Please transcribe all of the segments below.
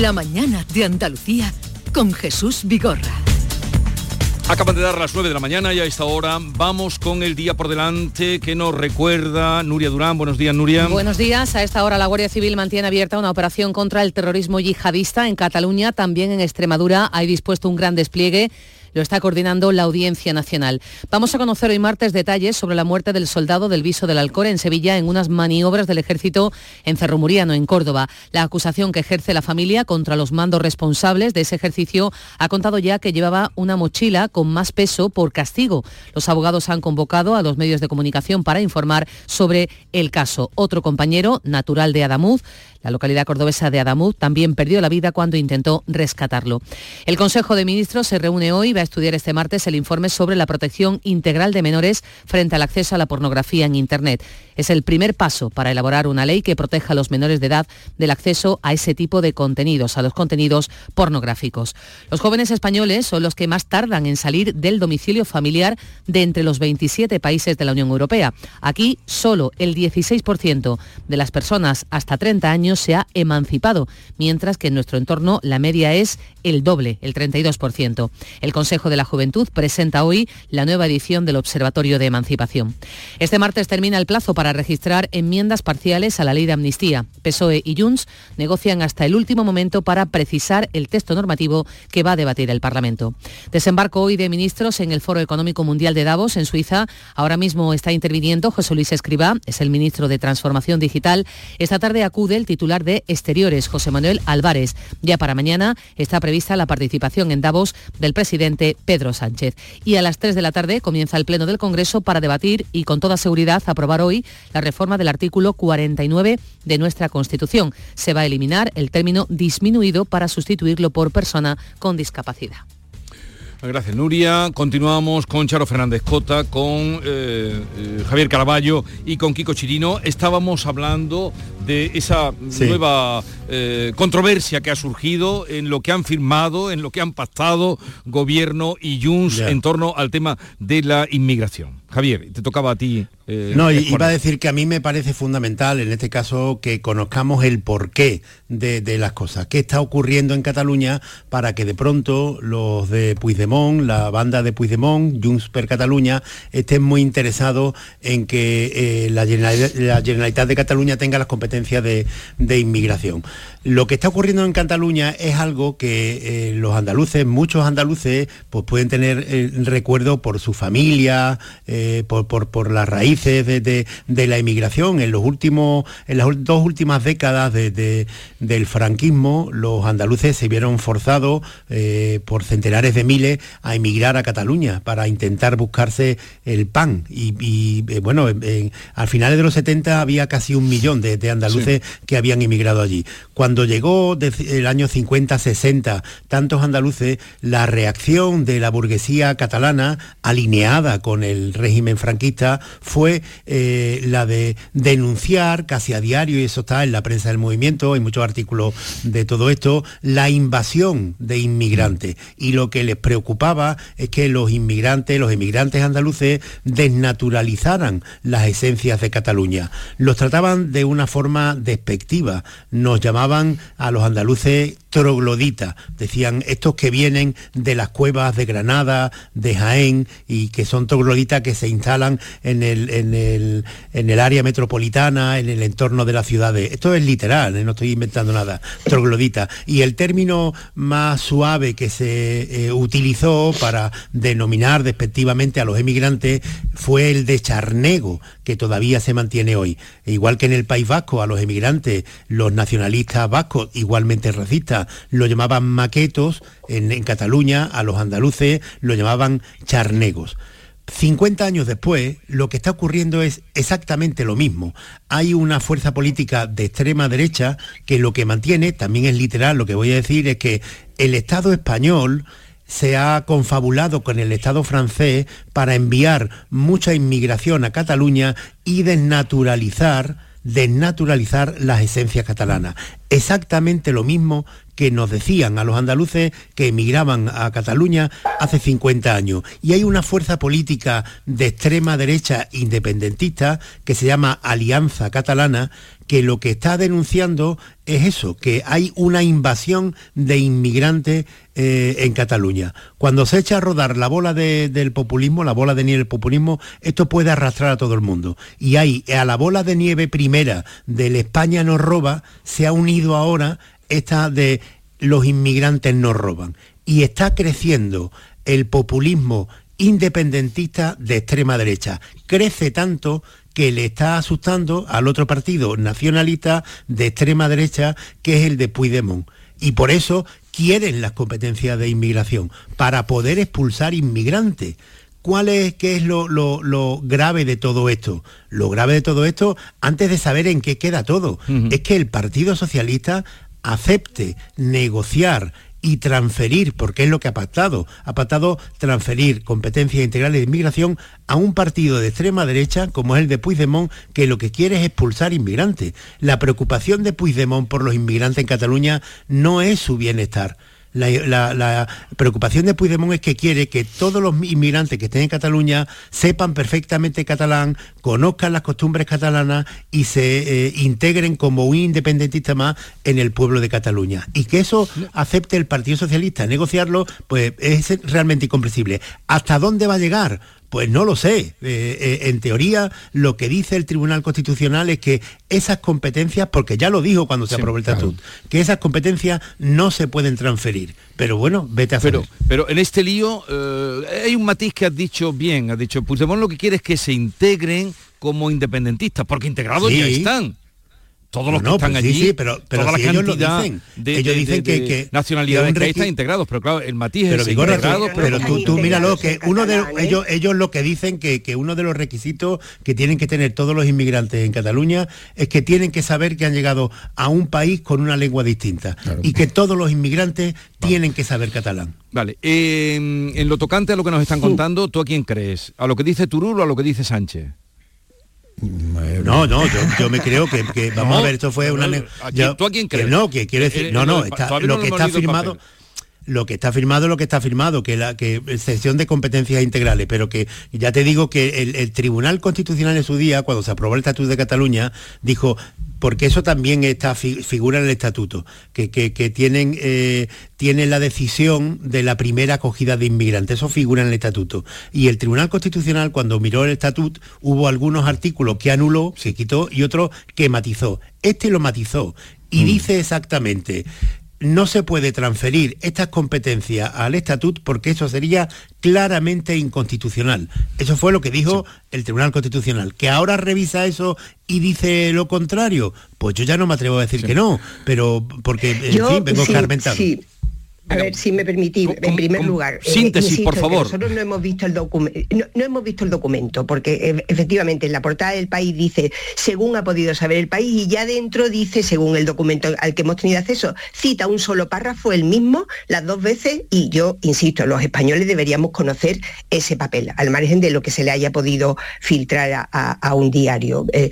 La mañana de Andalucía con Jesús Vigorra. Acaban de dar las 9 de la mañana y a esta hora vamos con el día por delante que nos recuerda Nuria Durán. Buenos días, Nuria. Buenos días. A esta hora la Guardia Civil mantiene abierta una operación contra el terrorismo yihadista en Cataluña. También en Extremadura hay dispuesto un gran despliegue lo está coordinando la Audiencia Nacional. Vamos a conocer hoy martes detalles sobre la muerte del soldado del Viso del Alcor en Sevilla en unas maniobras del ejército en Cerromuriano, en Córdoba. La acusación que ejerce la familia contra los mandos responsables de ese ejercicio ha contado ya que llevaba una mochila con más peso por castigo. Los abogados han convocado a los medios de comunicación para informar sobre el caso. Otro compañero, natural de Adamuz, la localidad cordobesa de Adamuz también perdió la vida cuando intentó rescatarlo. El Consejo de Ministros se reúne hoy y va a estudiar este martes el informe sobre la protección integral de menores frente al acceso a la pornografía en Internet. Es el primer paso para elaborar una ley que proteja a los menores de edad del acceso a ese tipo de contenidos, a los contenidos pornográficos. Los jóvenes españoles son los que más tardan en salir del domicilio familiar de entre los 27 países de la Unión Europea. Aquí solo el 16% de las personas hasta 30 años se ha emancipado, mientras que en nuestro entorno la media es el doble, el 32%. El Consejo de la Juventud presenta hoy la nueva edición del Observatorio de Emancipación. Este martes termina el plazo para registrar enmiendas parciales a la ley de amnistía. PSOE y Junts negocian hasta el último momento para precisar el texto normativo que va a debatir el Parlamento. Desembarco hoy de ministros en el Foro Económico Mundial de Davos, en Suiza. Ahora mismo está interviniendo José Luis Escribá, es el ministro de Transformación Digital. Esta tarde acude el titular de Exteriores, José Manuel Álvarez. Ya para mañana está prevista la participación en Davos del presidente Pedro Sánchez. Y a las 3 de la tarde comienza el Pleno del Congreso para debatir y con toda seguridad aprobar hoy la reforma del artículo 49 de nuestra Constitución. Se va a eliminar el término disminuido para sustituirlo por persona con discapacidad. Gracias, Nuria. Continuamos con Charo Fernández Cota, con eh, eh, Javier Caraballo y con Kiko Chirino. Estábamos hablando de esa nueva eh, controversia que ha surgido en lo que han firmado, en lo que han pactado gobierno y Junts en torno al tema de la inmigración. Javier, te tocaba a ti. Eh, no, iba a decir que a mí me parece fundamental en este caso que conozcamos el porqué de, de, las cosas, qué está ocurriendo en Cataluña para que de pronto los de Puigdemont, la banda de Puigdemont, Junts per Cataluña, estén muy interesados en que eh, la, Generalitat, de Cataluña tenga las competencias de, de inmigración. Lo que está ocurriendo en Cataluña es algo que eh, los andaluces, muchos andaluces, pues pueden tener eh, recuerdo por su familia, eh, por, las raíces de, la emigración. En, los últimos, en las dos últimas décadas del franquismo, los andaluces se vieron forzados por centenares de miles a emigrar a Cataluña para intentar buscarse el pan. Y, bueno, al final de los 70 había casi un millón de, andaluces que habían emigrado allí. Cuando llegó el año 50-60 tantos andaluces, la reacción de la burguesía catalana, alineada con el régimen franquista, fue eh, la de denunciar casi a diario, y eso está en la prensa del movimiento, hay muchos artículos de todo esto, la invasión de inmigrantes. Y lo que les preocupaba es que los inmigrantes, los inmigrantes andaluces, desnaturalizaran las esencias de Cataluña. Los trataban de una forma despectiva, nos llamaban a los andaluces trogloditas. Decían, estos que vienen de las cuevas de Granada, de Jaén, y que son trogloditas que se instalan en el, en el, en el área metropolitana, en el entorno de las ciudades. Esto es literal, ¿eh? no estoy inventando nada. Troglodita. Y el término más suave que se eh, utilizó para denominar despectivamente a los emigrantes fue el de charnego, que todavía se mantiene hoy. igual que en el País Vasco, a los emigrantes, los nacionalistas vascos, igualmente racistas, lo llamaban maquetos, en, Cataluña a los andaluces lo llamaban charnegos. 50 años después, lo que está ocurriendo es exactamente lo mismo. Hay una fuerza política de extrema derecha que lo que mantiene, también es literal, lo que voy a decir es que el Estado español se ha confabulado con el Estado francés para enviar mucha inmigración a Cataluña y desnaturalizar desnaturalizar las esencias catalanas. Exactamente lo mismo que nos decían a los andaluces que emigraban a Cataluña hace 50 años. Y hay una fuerza política de extrema derecha independentista que se llama Alianza Catalana que lo que está denunciando es eso, que hay una invasión de inmigrantes eh, en Cataluña. Cuando se echa a rodar la bola del populismo, la bola de nieve del populismo, esto puede arrastrar a todo el mundo. Y ahí, a la bola de nieve primera del España nos roba, se ha unido ahora esta de los inmigrantes nos roban. Y está creciendo el populismo independentista de extrema derecha. Crece tanto que le está asustando al otro partido nacionalista de extrema derecha, que es el de Puigdemont. Y por eso quieren las competencias de inmigración, para poder expulsar inmigrantes. ¿Cuál es, qué es lo, grave de todo esto? Lo grave de todo esto, antes de saber en qué queda todo, es que el Partido Socialista acepte negociar y transferir, porque es lo que ha pactado, ha pactado transferir competencias integrales de inmigración a un partido de extrema derecha como es el de Puigdemont, que lo que quiere es expulsar inmigrantes. La preocupación de Puigdemont por los inmigrantes en Cataluña no es su bienestar la, preocupación de Puigdemont es que quiere que todos los inmigrantes que estén en Cataluña sepan perfectamente catalán, conozcan las costumbres catalanas y se eh, integren como un independentista más en el pueblo de Cataluña. Y que eso acepte el Partido Socialista, negociarlo, pues es realmente incomprensible. ¿Hasta dónde va a llegar? Pues no lo sé. Eh, eh, en teoría, lo que dice el Tribunal Constitucional es que esas competencias, porque ya lo dijo cuando se aprobó el Estatut, que esas competencias no se pueden transferir. Pero bueno, vete a hacer. Pero, pero en este lío eh, hay un matiz que has dicho bien, has dicho, Puigdemont lo que quiere es que se integren como independentistas, porque integrados ya están todos los que están pues allí, sí, pero, pero toda la ellos lo dicen. De, ellos dicen que, que, nacionalidades que, están integrados, pero claro, el matiz pero, es integrado, pero, tú, tú míralo, que uno de ellos, ellos lo que dicen que, que uno de los requisitos que tienen que tener todos los inmigrantes en Cataluña es que tienen que saber que han llegado a un país con una lengua distinta y que todos los inmigrantes tienen que saber catalán. Vale, en lo tocante a lo que nos están contando, ¿tú a quién crees? ¿A lo que dice Turul o a lo que dice Sánchez? No, no, yo, me creo que, vamos a ver, esto fue una... ¿Tú a quién crees? no, que quiero decir, no, no, lo que está firmado lo que está firmado lo que está firmado, que la que sección de competencias integrales, pero que ya te digo que el, Tribunal Constitucional en su día, cuando se aprobó el Estatuto de Cataluña, dijo porque eso también está, figura en el estatuto, que, tienen, eh, la decisión de la primera acogida de inmigrantes, eso figura en el estatuto. Y el Tribunal Constitucional, cuando miró el estatuto, hubo algunos artículos que anuló, se quitó, y otros que matizó. Este lo matizó y mm. dice exactamente, no se puede transferir estas competencias al estatut porque eso sería claramente inconstitucional. Eso fue lo que dijo el Tribunal Constitucional. ¿Que ahora revisa eso y dice lo contrario? Pues yo ya no me atrevo a decir que no, pero porque, en fin, vengo sí, a ver, si me permitís, en primer lugar. Eh, síntesis, por favor. Nosotros no hemos visto el documento, no, hemos visto el documento, porque eh, efectivamente en la portada del país dice según ha podido saber el país y ya dentro dice según el documento al que hemos tenido acceso. Cita un solo párrafo el mismo las dos veces y yo insisto, los españoles deberíamos conocer ese papel, al margen de lo que se le haya podido filtrar a, un diario. Eh,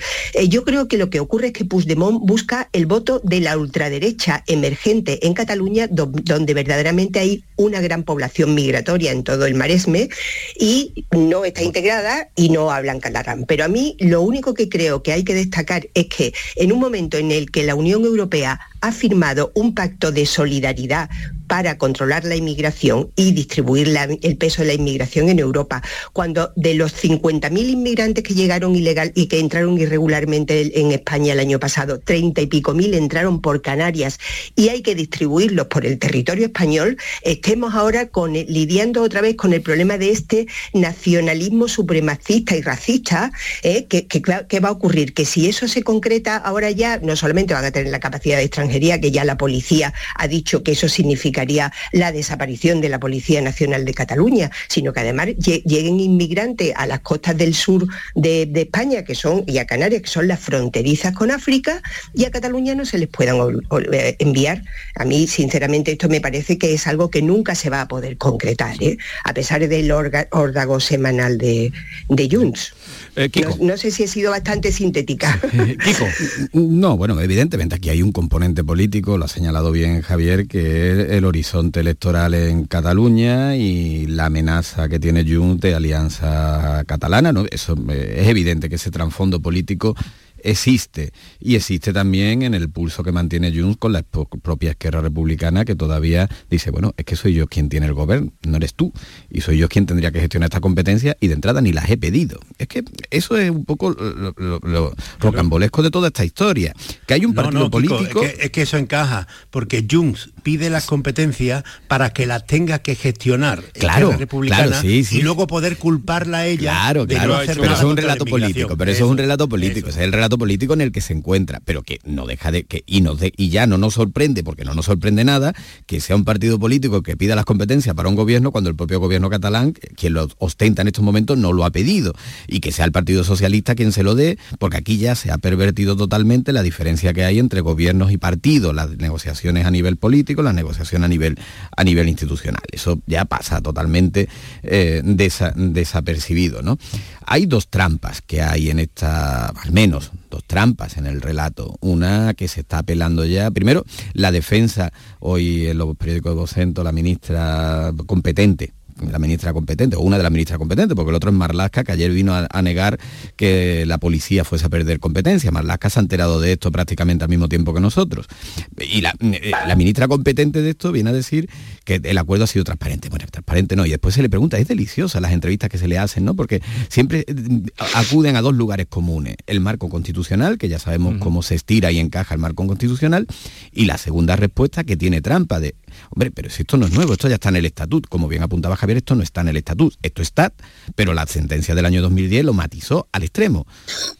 yo creo que lo que ocurre es que Puigdemont busca el voto de la ultraderecha emergente en Cataluña, donde verdaderamente hay una gran población migratoria en todo el Maresme y no está integrada y no hablan catalán. Pero a mí lo único que creo que hay que destacar es que en un momento en el que la Unión Europea ha firmado un pacto de solidaridad para controlar la inmigración y distribuir el peso de la inmigración en Europa, cuando de los 50.000 inmigrantes que llegaron ilegal y que entraron irregularmente en España el año pasado, 30 y pico mil entraron por Canarias y hay que distribuirlos por el territorio español, estemos ahora lidiando otra vez con el problema de este nacionalismo supremacista y racista, ¿eh? que, va a ocurrir, que si eso se concreta ahora ya, no solamente van a tener la capacidad de extranjería, que ya la policía ha dicho que eso significaría la desaparición de la Policía Nacional de Cataluña, sino que además lleguen inmigrantes a las costas del sur de, España, que son, y a Canarias, que son las fronterizas con África, y a Cataluña no se les puedan eh, enviar. A mí, sinceramente, esto me parece que es algo que nunca se va a poder concretar, ¿eh? a pesar del órdago semanal de, de Junts. Eh, no, sé si he sido bastante sintética. Kiko. No, bueno, evidentemente aquí hay un componente político, lo ha señalado bien Javier, que es el horizonte electoral en Cataluña y la amenaza que tiene Junts de alianza catalana. ¿no? Eso eh, es evidente que ese trasfondo político existe. Y existe también en el pulso que mantiene Junts con la propia izquierda republicana que todavía dice, bueno, es que soy yo quien tiene el gobierno, no eres tú. Y soy yo quien tendría que gestionar esta competencia y de entrada ni las he pedido. Es que eso es un poco lo, rocambolesco de toda esta historia. Que hay un partido político... es, que, eso encaja, porque Junts pide las competencias para que las tenga que gestionar claro, republicana y luego poder culparla a ella claro, claro, pero eso es un relato político, pero eso, es un relato político, es el relato político en el que se encuentra, pero que no deja de que y, de, y ya no nos sorprende, porque no nos sorprende nada, que sea un partido político que pida las competencias para un gobierno cuando el propio gobierno catalán, quien lo ostenta en estos momentos, no lo ha pedido, y que sea el Partido Socialista quien se lo dé, porque aquí ya se ha pervertido totalmente la diferencia que hay entre gobiernos y partidos, las negociaciones a nivel político, las negociaciones a nivel, a nivel institucional. Eso ya pasa totalmente eh, desapercibido. ¿no? Hay dos trampas que hay en esta, al menos dos trampas en el relato. Una que se está apelando ya, primero, la defensa, hoy en los periódicos de Vocento, la ministra competente la ministra competente, o una de las ministras competentes, porque el otro es Marlasca, que ayer vino a, negar que la policía fuese a perder competencia. Marlasca se ha enterado de esto prácticamente al mismo tiempo que nosotros. Y la, eh, la ministra competente de esto viene a decir que el acuerdo ha sido transparente. Bueno, transparente no. Y después se le pregunta, es deliciosa las entrevistas que se le hacen, ¿no? Porque siempre eh, acuden a dos lugares comunes. El marco constitucional, que ya sabemos cómo se estira y encaja el marco constitucional, y la segunda respuesta que tiene trampa de Hombre, pero si esto no es nuevo, esto ya está en el estatut. Como bien apuntaba Javier, esto no está en el estatut. Esto está, pero la sentencia del año 2010 lo matizó al extremo.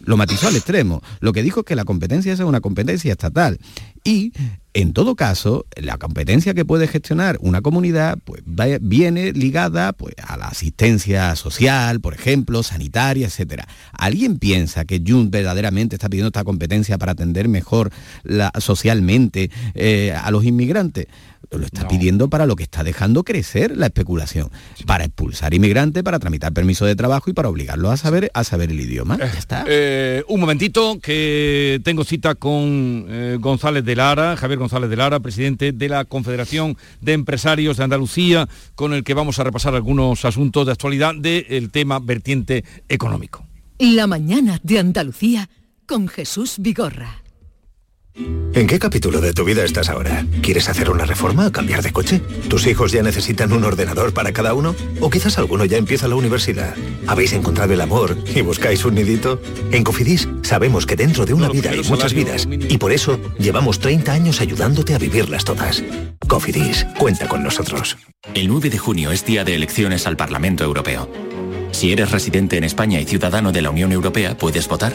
Lo matizó al extremo. Lo que dijo es que la competencia es una competencia estatal. Y en todo caso, la competencia que puede gestionar una comunidad pues, viene ligada pues, a la asistencia social, por ejemplo, sanitaria, etc. ¿Alguien piensa que Jun verdaderamente está pidiendo esta competencia para atender mejor socialmente eh, a los inmigrantes? lo está pidiendo para lo que está dejando crecer la especulación, para expulsar inmigrantes, para tramitar permiso de trabajo y para obligarlos a saber, a saber el idioma. ya está. Eh, un momentito, que tengo cita con eh, González de Javier González de Lara, presidente de la Confederación de Empresarios de Andalucía, con el que vamos a repasar algunos asuntos de actualidad del tema vertiente económico. La mañana de Andalucía con Jesús Vigorra. ¿En qué capítulo de tu vida estás ahora? ¿Quieres hacer una reforma o cambiar de coche? ¿Tus hijos ya necesitan un ordenador para cada uno? ¿O quizás alguno ya empieza la universidad? ¿Habéis encontrado el amor y buscáis un nidito? En Cofidis sabemos que dentro de una vida hay muchas vidas y por eso llevamos 30 años ayudándote a vivirlas todas. Cofidis, cuenta con nosotros. El 9 de junio es día de elecciones al Parlamento Europeo. Si eres residente en España y ciudadano de la Unión Europea, puedes votar.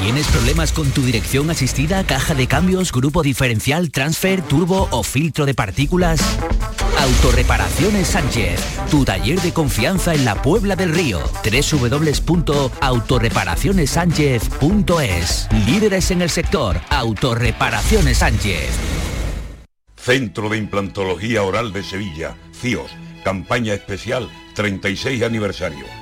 ¿Tienes problemas con tu dirección asistida, caja de cambios, grupo diferencial, transfer, turbo o filtro de partículas? Autorreparaciones Sánchez, tu taller de confianza en la Puebla del Río. www.autorreparacionessánchez.es. Líderes en el sector, Autorreparaciones Sánchez. Centro de Implantología Oral de Sevilla, CIOS, campaña especial 36 aniversario.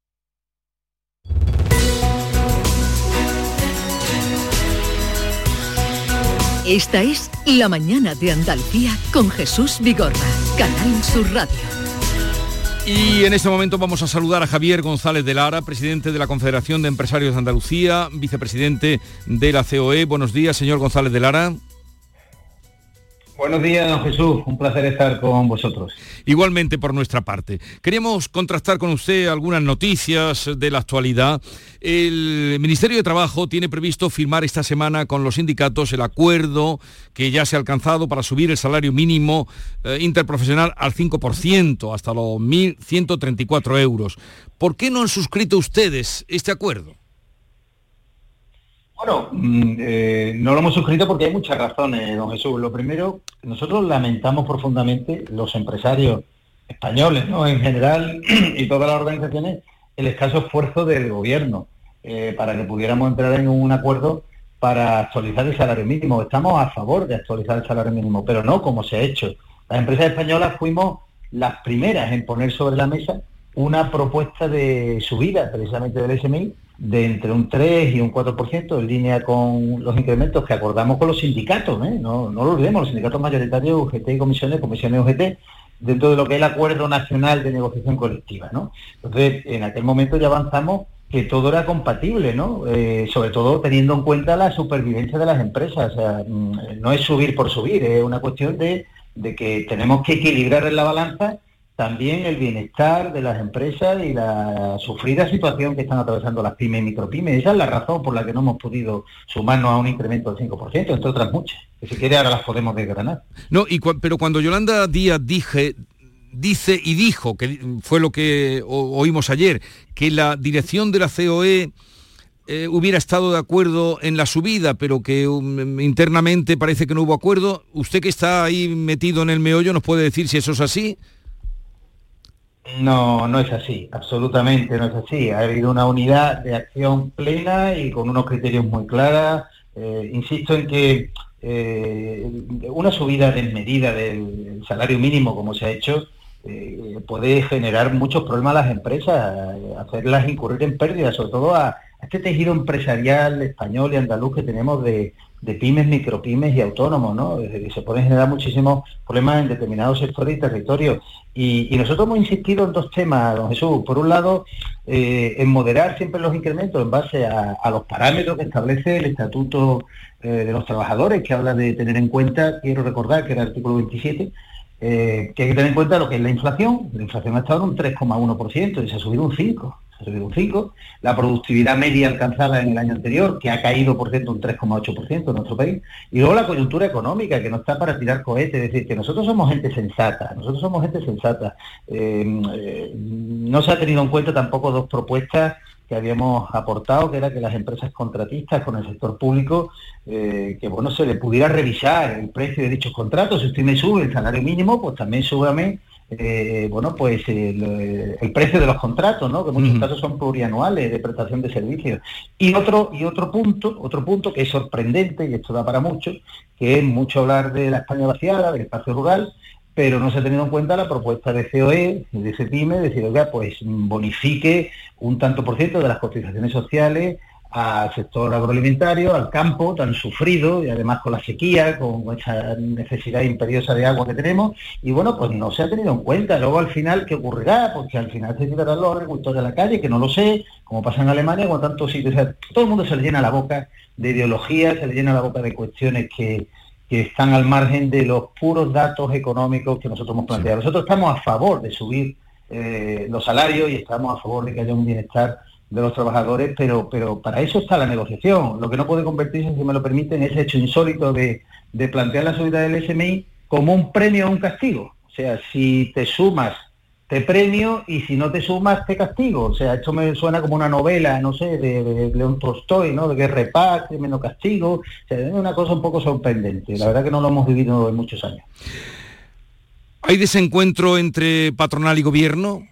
Esta es La Mañana de Andalucía con Jesús Vigorra, Canal Sur Radio. Y en este momento vamos a saludar a Javier González de Lara, presidente de la Confederación de Empresarios de Andalucía, vicepresidente de la COE. Buenos días, señor González de Lara. Buenos días, don Jesús. Un placer estar con vosotros. Igualmente por nuestra parte. Queríamos contrastar con usted algunas noticias de la actualidad. El Ministerio de Trabajo tiene previsto firmar esta semana con los sindicatos el acuerdo que ya se ha alcanzado para subir el salario mínimo eh, interprofesional al 5%, hasta los 1.134 euros. ¿Por qué no han suscrito ustedes este acuerdo? Bueno, mm, eh, no lo hemos suscrito porque hay muchas razones, don Jesús. Lo primero, nosotros lamentamos profundamente los empresarios españoles, ¿no? En general, y todas las organizaciones, el escaso esfuerzo del gobierno eh, para que pudiéramos entrar en un acuerdo para actualizar el salario mínimo. Estamos a favor de actualizar el salario mínimo, pero no como se ha hecho. Las empresas españolas fuimos las primeras en poner sobre la mesa una propuesta de subida precisamente del SMI de entre un 3 y un 4% en línea con los incrementos que acordamos con los sindicatos, ¿eh? no, no lo olvidemos, los sindicatos mayoritarios, UGT y comisiones, comisiones UGT, dentro de lo que es el Acuerdo Nacional de Negociación Colectiva. ¿no? Entonces, en aquel momento ya avanzamos que todo era compatible, ¿no? Eh, sobre todo teniendo en cuenta la supervivencia de las empresas. O sea, mm, no es subir por subir, es una cuestión de, de que tenemos que equilibrar en la balanza también el bienestar de las empresas y la sufrida situación que están atravesando las pymes y micropymes. Esa es la razón por la que no hemos podido sumarnos a un incremento del 5%, entre otras muchas, que si quiere ahora las podemos desgranar. No, pero cuando Yolanda Díaz dice y dijo, que fue lo que oímos ayer, que la dirección de la COE eh, hubiera estado de acuerdo en la subida, pero que um, internamente parece que no hubo acuerdo, usted que está ahí metido en el meollo, ¿nos puede decir si eso es así? No, no es así, absolutamente no es así. Ha habido una unidad de acción plena y con unos criterios muy claros. Eh, insisto en que eh, una subida desmedida del salario mínimo, como se ha hecho, eh, puede generar muchos problemas a las empresas, hacerlas incurrir en pérdidas, sobre todo a, este tejido empresarial español y andaluz que tenemos de, pymes, micropymes y autónomos, ¿no? se pueden generar muchísimos problemas en determinados sectores y territorios. Y, nosotros hemos insistido en dos temas, don Jesús. Por un lado, eh, en moderar siempre los incrementos en base a, los parámetros que establece el Estatuto eh, de los Trabajadores, que habla de tener en cuenta, quiero recordar que era el artículo 27, eh, que hay que tener en cuenta lo que es la inflación. La inflación ha estado en un 3,1% y se ha subido un 5% un 5, la productividad media alcanzada en el año anterior, que ha caído, por cierto, un 3,8% en nuestro país, y luego la coyuntura económica, que no está para tirar cohetes, es decir, que nosotros somos gente sensata, nosotros somos gente sensata. Eh, eh, no se ha tenido en cuenta tampoco dos propuestas que habíamos aportado, que era que las empresas contratistas con el sector público, eh, que bueno, se le pudiera revisar el precio de dichos contratos. Si usted me sube el salario mínimo, pues también súbame eh, bueno, pues el, precio de los contratos, ¿no? que en muchos casos son plurianuales de prestación de servicios. Y otro, y otro punto, otro punto que es sorprendente, y esto da para mucho, que es mucho hablar de la España vaciada, del espacio rural, pero no se ha tenido en cuenta la propuesta de COE, de CEPIME, de decir, oiga, pues bonifique un tanto por ciento de las cotizaciones sociales al sector agroalimentario, al campo tan sufrido y además con la sequía, con esa necesidad imperiosa de agua que tenemos, y bueno, pues no se ha tenido en cuenta. Luego al final, ¿qué ocurrirá? Porque al final se quitarán los agricultores a la calle, que no lo sé, como pasa en Alemania, con tantos sitios. todo el mundo se le llena la boca de ideología, se le llena la boca de cuestiones que, están al margen de los puros datos económicos que nosotros hemos planteado. Nosotros estamos a favor de subir eh, los salarios y estamos a favor de que haya un bienestar de los trabajadores, pero, pero para eso está la negociación. Lo que no puede convertirse, si me lo permiten, es hecho insólito de, plantear la subida del SMI como un premio o un castigo. O sea, si te sumas, te premio y si no te sumas, te castigo. O sea, esto me suena como una novela, no sé, de, León Tolstoy, ¿no? De guerra paz, menos castigo. O sea, es una cosa un poco sorprendente. La verdad que no lo hemos vivido en muchos años. ¿Hay desencuentro entre patronal y gobierno?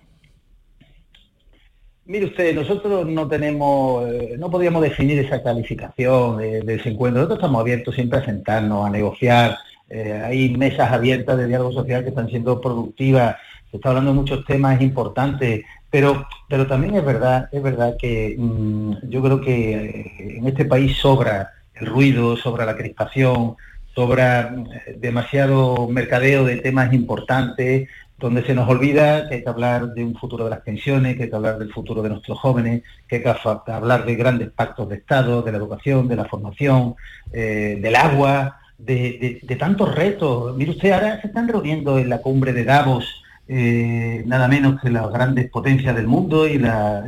Mire usted, nosotros no tenemos, eh, no podíamos definir esa calificación de, ese encuentro. Nosotros estamos abiertos siempre a sentarnos, a negociar. Eh, hay mesas abiertas de diálogo social que están siendo productivas. Se está hablando de muchos temas importantes, pero, pero también es verdad, es verdad que mm, yo creo que eh, en este país sobra el ruido, sobra la crispación, sobra demasiado mercadeo de temas importantes, donde se nos olvida que hay que hablar de un futuro de las pensiones, que hay que hablar del futuro de nuestros jóvenes, que hay que hablar de grandes pactos de Estado, de la educación, de la formación, eh, del agua, de, tantos retos. Mire usted, ahora se están reuniendo en la cumbre de Davos eh, nada menos que las grandes potencias del mundo y las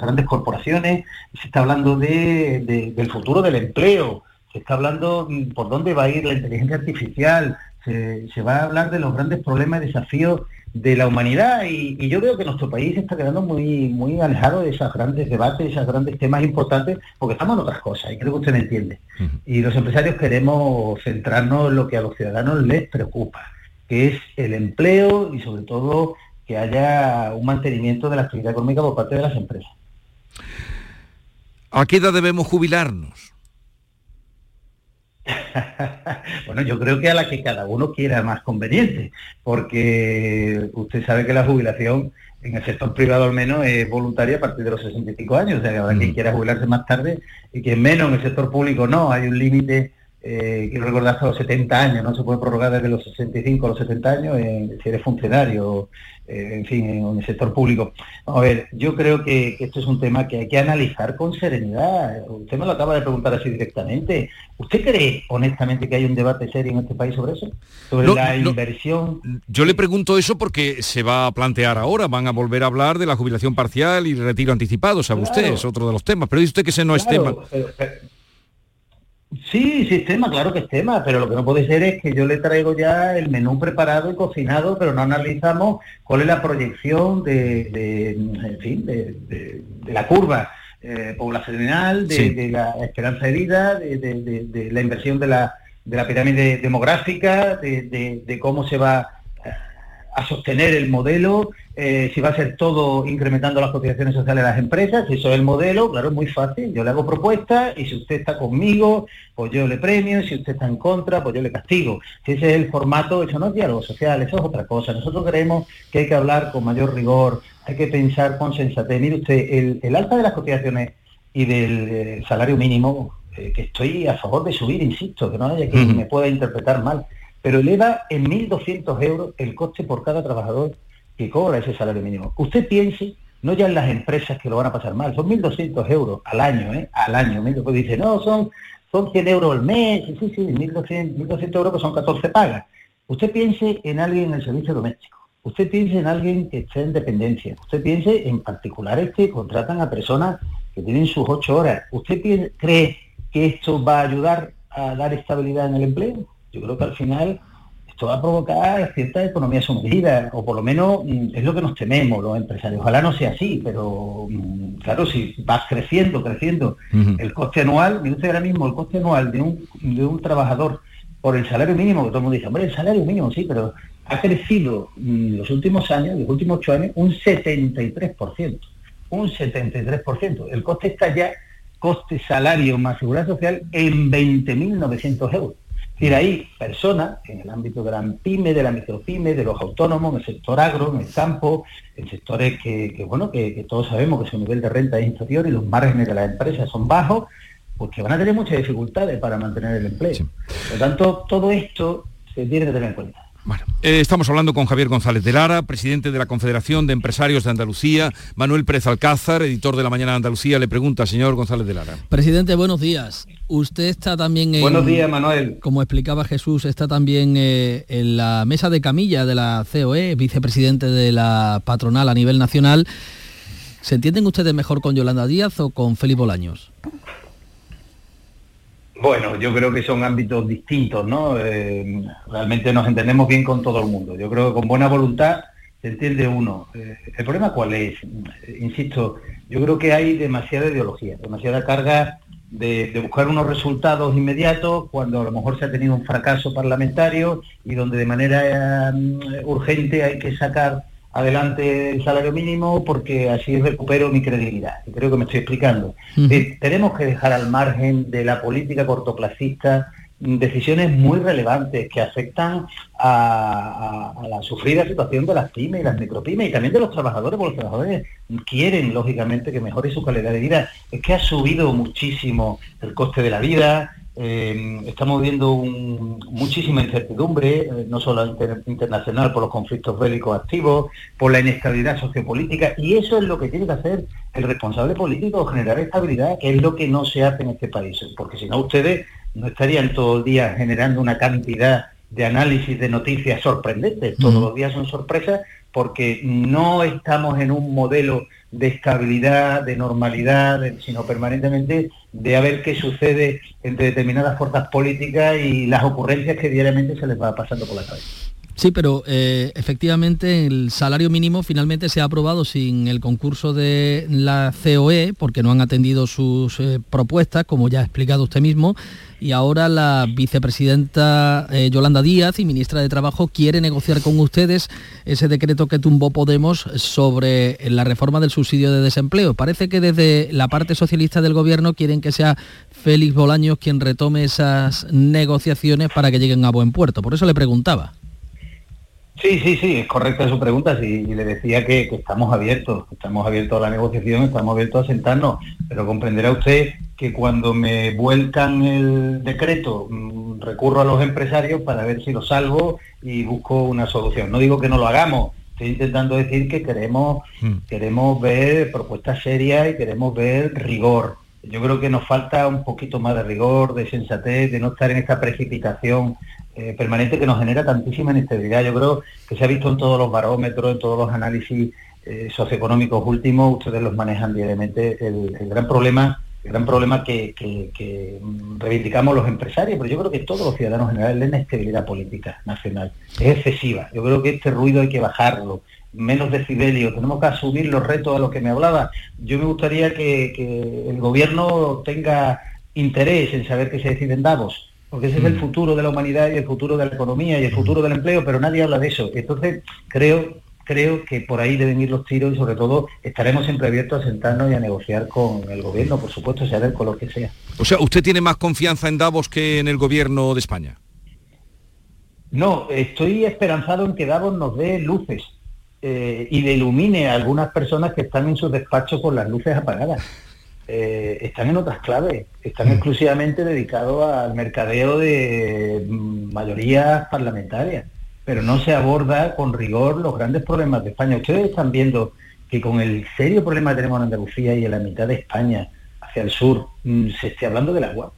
grandes corporaciones. Se está hablando del futuro del empleo, se está hablando mm, por dónde va a ir la inteligencia artificial, se, va a hablar de los grandes problemas y desafíos de la humanidad y, yo veo que nuestro país está quedando muy, muy alejado de esos grandes debates, esos grandes temas importantes, porque estamos en otras cosas y creo que usted me entiende. Y los empresarios queremos centrarnos en lo que a los ciudadanos les preocupa, que es el empleo y sobre todo que haya un mantenimiento de la actividad económica por parte de las empresas. ¿A qué edad debemos jubilarnos? bueno, yo creo que a la que cada uno quiera más conveniente, porque usted sabe que la jubilación en el sector privado al menos es voluntaria a partir de los 65 años, o sea que habrá quien mm. quiera jubilarse más tarde y quien menos en el sector público no, hay un límite, eh, quiero recordar hasta los 70 años, no se puede prorrogar desde los 65 a los 70 años si eres funcionario. eh, en fin, en el sector público. A ver, yo creo que, esto es un tema que hay que analizar con serenidad. Usted me lo acaba de preguntar así directamente. ¿Usted cree honestamente que hay un debate serio en este país sobre eso? Sobre la inversión. Yo le pregunto eso porque se va a plantear ahora, van a volver a hablar de la jubilación parcial y retiro anticipado, sabe usted, es otro de los temas. Pero dice usted que ese no es tema. Sí, sí tema, claro que es tema, pero lo que no puede ser es que yo le traigo ya el menú preparado y cocinado, pero no analizamos cuál es la proyección de, en fin, de, la curva eh, poblacional, de, la esperanza de vida, de, la inversión de la, de la pirámide demográfica, de, cómo se va a sostener el modelo, eh, si va a ser todo incrementando las cotizaciones sociales de las empresas, si eso es el modelo, claro, es muy fácil, yo le hago propuestas y si usted está conmigo, pues yo le premio, si usted está en contra, pues yo le castigo. Si ese es el formato, eso no es diálogo social, eso es otra cosa. Nosotros creemos que hay que hablar con mayor rigor, hay que pensar con sensatez. Mire usted, el, alta de las cotizaciones y del eh, salario mínimo, eh, que estoy a favor de subir, insisto, que no haya quien me pueda interpretar mal, pero eleva en 1.200 euros el coste por cada trabajador que cobra ese salario mínimo. Usted piense, no ya en las empresas que lo van a pasar mal, son 1.200 euros al año, ¿eh? al año. Pues dice, no, son, son 100 euros al mes, sí, sí, 1.200, euros que son 14 pagas. Usted piense en alguien en el servicio doméstico. Usted piense en alguien que esté en dependencia. Usted piense en particulares que contratan a personas que tienen sus ocho horas. ¿Usted cree que esto va a ayudar a dar estabilidad en el empleo? Yo creo que al final esto va a provocar cierta economía sumergida, o por lo menos mm, es lo que nos tememos los empresarios. Ojalá no sea así, pero mm, claro, si va creciendo, creciendo el coste anual, mire usted ahora mismo el coste anual de un, de un trabajador por el salario mínimo, que todo el mundo dice, hombre, el salario mínimo sí, pero ha crecido en los últimos años, los últimos ocho años, un 73%. Un 73%. El coste está ya, coste salario más seguridad social, en 20.900 euros decir, hay personas en el ámbito de la pyme, de la micropyme, de los autónomos, en el sector agro, en el campo, en sectores que, bueno, que, todos sabemos que su nivel de renta es inferior y los márgenes de las empresas son bajos, pues que van a tener muchas dificultades para mantener el empleo. Por lo tanto, todo esto se tiene que tener en cuenta. Bueno, eh, estamos hablando con Javier González de Lara, presidente de la Confederación de Empresarios de Andalucía. Manuel Pérez Alcázar, editor de La Mañana de Andalucía, le pregunta, señor González de Lara. Presidente, buenos días. Usted está también en... Buenos días, Manuel. Como explicaba Jesús, está también eh, en la mesa de camilla de la COE, vicepresidente de la patronal a nivel nacional. ¿Se entienden ustedes mejor con Yolanda Díaz o con Felipe Bolaños? Bueno, yo creo que son ámbitos distintos, ¿no? Eh, realmente nos entendemos bien con todo el mundo. Yo creo que con buena voluntad se entiende uno. Eh, el problema cuál es, insisto, yo creo que hay demasiada ideología, demasiada carga de, buscar unos resultados inmediatos cuando a lo mejor se ha tenido un fracaso parlamentario y donde de manera urgente hay que sacar adelante el salario mínimo porque así recupero mi credibilidad. Y creo que me estoy explicando. Eh, tenemos que dejar al margen de la política cortoplacista decisiones muy relevantes que afectan a, la sufrida situación de las pymes y las micropymes y también de los trabajadores, porque los trabajadores quieren, lógicamente, que mejore su calidad de vida. Es que ha subido muchísimo el coste de la vida, eh, estamos viendo muchísima incertidumbre, eh, no solo internacional por los conflictos bélicos activos, por la inestabilidad sociopolítica, y eso es lo que tiene que hacer el responsable político, generar estabilidad, que es lo que no se hace en este país, porque si no ustedes no estarían todo el día generando una cantidad de análisis de noticias sorprendentes, todos los días son sorpresas, porque no estamos en un modelo de estabilidad, de normalidad, sino permanentemente de a ver qué sucede entre determinadas fuerzas políticas y las ocurrencias que diariamente se les va pasando por la cabeza. Sí, pero eh, efectivamente el salario mínimo finalmente se ha aprobado sin el concurso de la COE, porque no han atendido sus eh, propuestas, como ya ha explicado usted mismo, y ahora la vicepresidenta eh, Yolanda Díaz y ministra de Trabajo quiere negociar con ustedes ese decreto que tumbó Podemos sobre la reforma del subsidio de desempleo. Parece que desde la parte socialista del gobierno quieren que sea Félix Bolaños quien retome esas negociaciones para que lleguen a buen puerto. Por eso le preguntaba. Sí, sí, sí, es correcta su pregunta y le decía que, estamos abiertos, estamos abiertos a la negociación, estamos abiertos a sentarnos, pero comprenderá usted que cuando me vuelcan el decreto mm, recurro a los empresarios para ver si lo salvo y busco una solución. No digo que no lo hagamos, estoy intentando decir que queremos, hmm. queremos ver propuestas serias y queremos ver rigor. Yo creo que nos falta un poquito más de rigor, de sensatez, de no estar en esta precipitación eh, permanente que nos genera tantísima inestabilidad. Yo creo que se ha visto en todos los barómetros, en todos los análisis eh, socioeconómicos últimos, ustedes los manejan diariamente. El, gran problema, el gran problema que, reivindicamos los empresarios, pero yo creo que todos los ciudadanos en general es la inestabilidad política nacional. Es excesiva. Yo creo que este ruido hay que bajarlo menos decibelios, tenemos que asumir los retos a los que me hablaba. Yo me gustaría que, que el gobierno tenga interés en saber qué se decide en porque ese es el mm. futuro de la humanidad y el futuro de la economía y el futuro del empleo, pero nadie habla de eso. Entonces, creo, creo que por ahí deben ir los tiros y sobre todo estaremos siempre abiertos a sentarnos y a negociar con el gobierno, por supuesto, sea del color que sea. O sea, ¿usted tiene más confianza en Davos que en el gobierno de España? No, estoy esperanzado en que Davos nos dé luces eh, y le ilumine a algunas personas que están en sus despachos con las luces apagadas. Eh, están en otras claves, están mm. exclusivamente dedicados al mercadeo de mayorías parlamentarias, pero no se aborda con rigor los grandes problemas de España. Ustedes están viendo que con el serio problema que tenemos en Andalucía y en la mitad de España, hacia el sur, mm, se esté hablando del agua.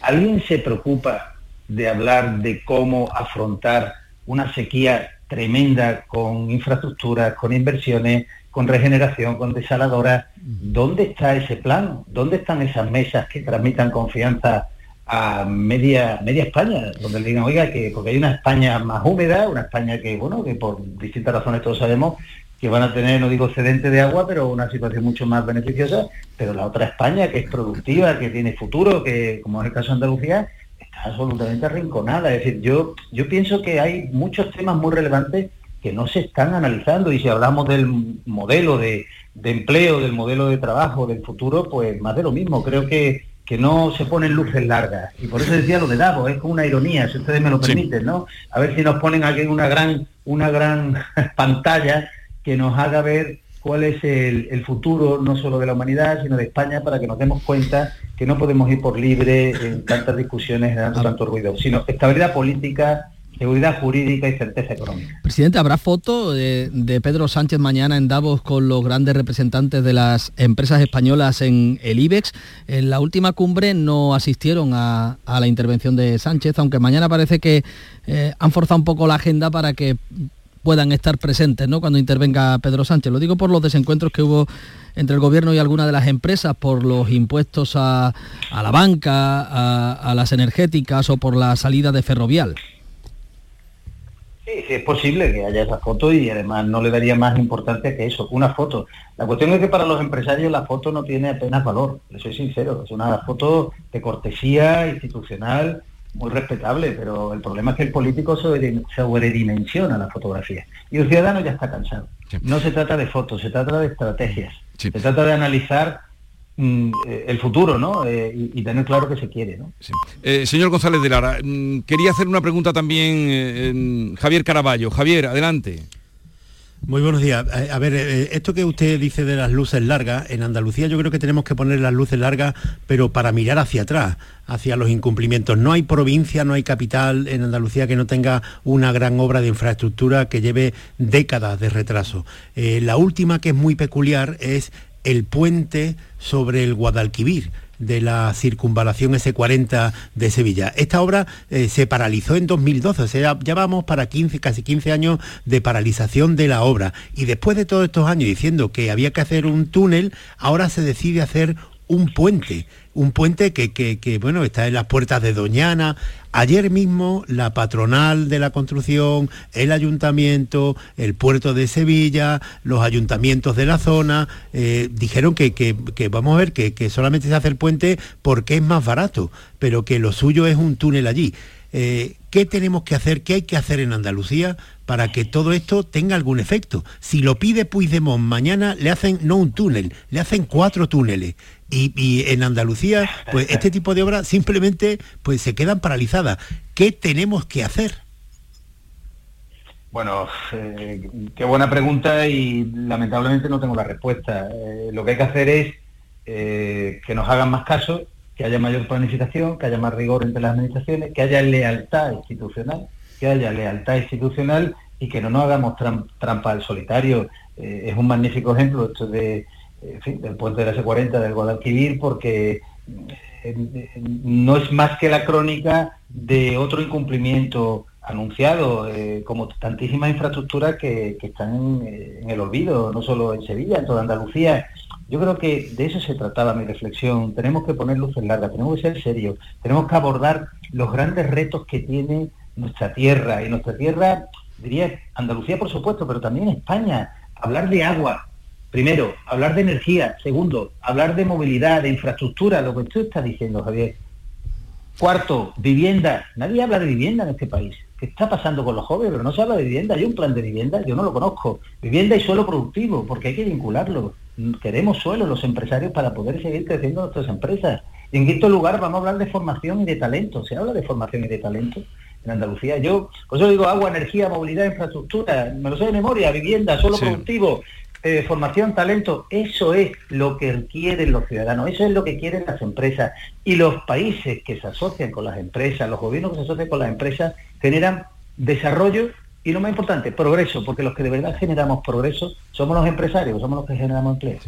¿Alguien se preocupa de hablar de cómo afrontar una sequía tremenda con infraestructuras, con inversiones, con regeneración, con desaladoras. ¿Dónde está ese plan? ¿Dónde están esas mesas que transmitan confianza a media, media España? Donde le digan, oiga, que porque hay una España más húmeda, una España que, bueno, que por distintas razones todos sabemos que van a tener, no digo excedente de agua, pero una situación mucho más beneficiosa, pero la otra España, que es productiva, que tiene futuro, que como es el caso de Andalucía, está absolutamente arrinconada. Es decir, yo, yo pienso que hay muchos temas muy relevantes que no se están analizando y si hablamos del modelo de, empleo, del modelo de trabajo, del futuro, pues más de lo mismo. Creo que, que no se ponen luces largas. Y por eso decía lo de Davos, es como una ironía, si ustedes me lo permiten, ¿no? A ver si nos ponen aquí una gran, una gran pantalla que nos haga ver cuál es el, futuro no solo de la humanidad, sino de España, para que nos demos cuenta que no podemos ir por libre en tantas discusiones, dando tanto ruido, sino estabilidad política, seguridad jurídica y certeza económica. Presidente, ¿habrá foto de, Pedro Sánchez mañana en Davos con los grandes representantes de las empresas españolas en el IBEX? En la última cumbre no asistieron a, la intervención de Sánchez, aunque mañana parece que eh, han forzado un poco la agenda para que puedan estar presentes ¿no? cuando intervenga Pedro Sánchez. Lo digo por los desencuentros que hubo entre el gobierno y algunas de las empresas por los impuestos a, la banca, a, a, las energéticas o por la salida de Ferrovial. Sí, es posible que haya esa foto y además no le daría más importancia que eso, una foto. La cuestión es que para los empresarios la foto no tiene apenas valor, le soy sincero, es una foto de cortesía institucional muy respetable, pero el problema es que el político sobredimensiona la fotografía y el ciudadano ya está cansado. No se trata de fotos, se trata de estrategias, se trata de analizar mm, eh, el futuro ¿no? Eh, y, tener claro que se quiere. ¿no? Eh, señor González de Lara, mm, quería hacer una pregunta también Javier Caraballo. Javier, adelante. Muy buenos días. A ver, esto que usted dice de las luces largas, en Andalucía yo creo que tenemos que poner las luces largas, pero para mirar hacia atrás, hacia los incumplimientos. No hay provincia, no hay capital en Andalucía que no tenga una gran obra de infraestructura que lleve décadas de retraso. la última que es muy peculiar es el puente sobre el Guadalquivir de la circunvalación S40 de Sevilla. Esta obra eh, se paralizó en 2012, o sea, ya vamos para 15, casi 15 años de paralización de la obra. Y después de todos estos años diciendo que había que hacer un túnel, ahora se decide hacer un puente, un puente que, bueno, está en las puertas de Doñana. Ayer mismo la patronal de la construcción, el ayuntamiento, el puerto de Sevilla, los ayuntamientos de la zona, eh, dijeron que, vamos a ver que, solamente se hace el puente porque es más barato, pero que lo suyo es un túnel allí. Eh, ¿Qué tenemos que hacer? ¿Qué hay que hacer en Andalucía para que todo esto tenga algún efecto? Si lo pide Puigdemont mañana, le hacen no un túnel, le hacen cuatro túneles. Y, en Andalucía, pues este tipo de obras simplemente pues se quedan paralizadas. ¿Qué tenemos que hacer? Bueno, eh, qué buena pregunta y lamentablemente no tengo la respuesta. Eh, lo que hay que hacer es que nos hagan más caso, que haya mayor planificación, que haya más rigor entre las administraciones, que haya lealtad institucional, que haya lealtad institucional y que no nos hagamos trampa al solitario. es un magnífico ejemplo esto de del puente de la S40 del Guadalquivir, porque eh, no es más que la crónica de otro incumplimiento anunciado, eh, como tantísimas infraestructuras que, están en, el olvido, no solo en Sevilla, en toda Andalucía. Yo creo que de eso se trataba mi reflexión. Tenemos que poner luces largas, tenemos que ser serios, tenemos que abordar los grandes retos que tiene nuestra tierra. Y nuestra tierra, diría Andalucía por supuesto, pero también España. Hablar de agua, Primero, hablar de energía. Segundo, hablar de movilidad, de infraestructura, lo que tú estás diciendo, Javier. Cuarto, vivienda. Nadie habla de vivienda en este país. ¿Qué está pasando con los jóvenes? Pero no se habla de vivienda. Hay un plan de vivienda, yo no lo conozco. Vivienda y suelo productivo, porque hay que vincularlo. Queremos suelo los empresarios para poder seguir creciendo nuestras empresas. Y en quinto lugar, vamos a hablar de formación y de talento. Se habla de formación y de talento en Andalucía. Yo, por eso digo agua, energía, movilidad, infraestructura, me lo sé de memoria, vivienda, suelo productivo, eh, formación, talento, eso es lo que quieren los ciudadanos, eso es lo que quieren las empresas. Y los países que se asocian con las empresas, los gobiernos que se asocian con las empresas, generan desarrollo y lo más importante, progreso, porque los que de verdad generamos progreso somos los empresarios, somos los que generamos empleo.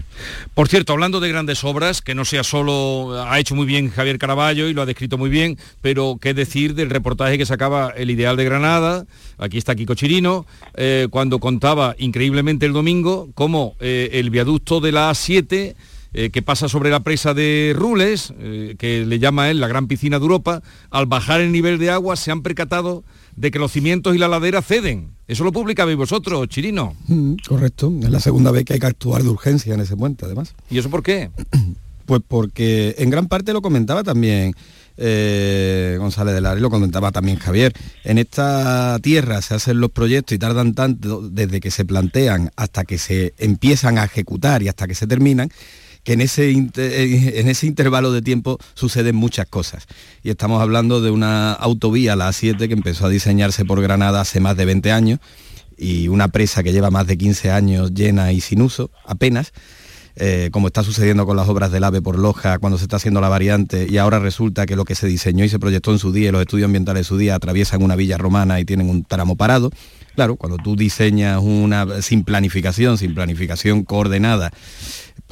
Por cierto, hablando de grandes obras, que no sea solo, ha hecho muy bien Javier Caraballo y lo ha descrito muy bien, pero qué decir del reportaje que sacaba El Ideal de Granada, aquí está Kiko Chirino, eh, cuando contaba increíblemente el domingo cómo eh, el viaducto de la A7 eh, que pasa sobre la presa de Rules, que le llama él la gran piscina de Europa, al bajar el nivel de agua se han percatado de que los cimientos y la ladera ceden. Eso lo publicabais vosotros, Chirino. Mm, correcto. Es la segunda vez que hay que actuar de urgencia en ese puente, además. ¿Y eso por qué? Pues porque en gran parte lo comentaba también eh, González de Lara y lo comentaba también Javier. En esta tierra se hacen los proyectos y tardan tanto desde que se plantean hasta que se empiezan a ejecutar y hasta que se terminan que en ese, en ese intervalo de tiempo suceden muchas cosas. Y estamos hablando de una autovía, la A7, que empezó a diseñarse por Granada hace más de 20 años, y una presa que lleva más de 15 años llena y sin uso, apenas. Eh, como está sucediendo con las obras del AVE por Loja, cuando se está haciendo la variante, y ahora resulta que lo que se diseñó y se proyectó en su día, los estudios ambientales de su día, atraviesan una villa romana y tienen un tramo parado. Claro, cuando tú diseñas una sin planificación, sin planificación coordinada,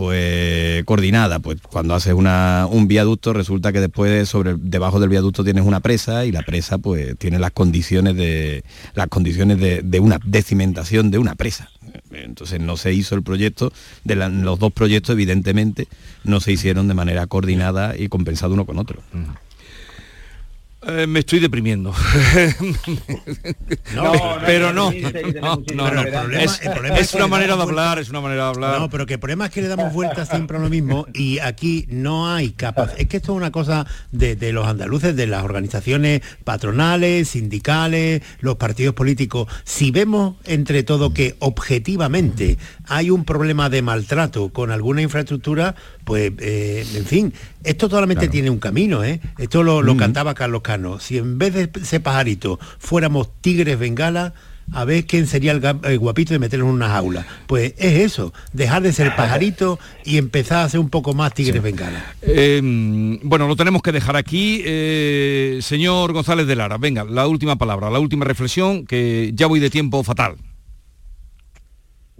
pues coordinada, pues cuando haces un viaducto resulta que después sobre debajo del viaducto tienes una presa y la presa pues tiene las condiciones de las condiciones de, una de cimentación de una presa. Entonces no se hizo el proyecto, de los dos proyectos evidentemente no se hicieron de manera coordinada y compensado uno con otro. Eh, me estoy deprimiendo. No, pero no, Es, una manera de hablar, es una manera de hablar. No, pero que el problema es que le damos vueltas siempre a lo mismo y aquí no hay capacidad. Es que esto es una cosa de, de los andaluces, de las organizaciones patronales, sindicales, los partidos políticos. Si vemos entre todo que objetivamente hay un problema de maltrato con alguna infraestructura, pues, eh, en fin, esto totalmente tiene un camino, ¿eh? Esto lo, lo cantaba Carlos Cano. Si en vez de ese pajarito fuéramos tigres bengala, a ver quién sería el, guapito de meterlo en una jaula. Pues es eso, dejar de ser pajarito y empezar a ser un poco más tigres bengala. Eh, bueno, lo tenemos que dejar aquí. Eh, señor González de Lara, venga, la última palabra, la última reflexión, que ya voy de tiempo fatal.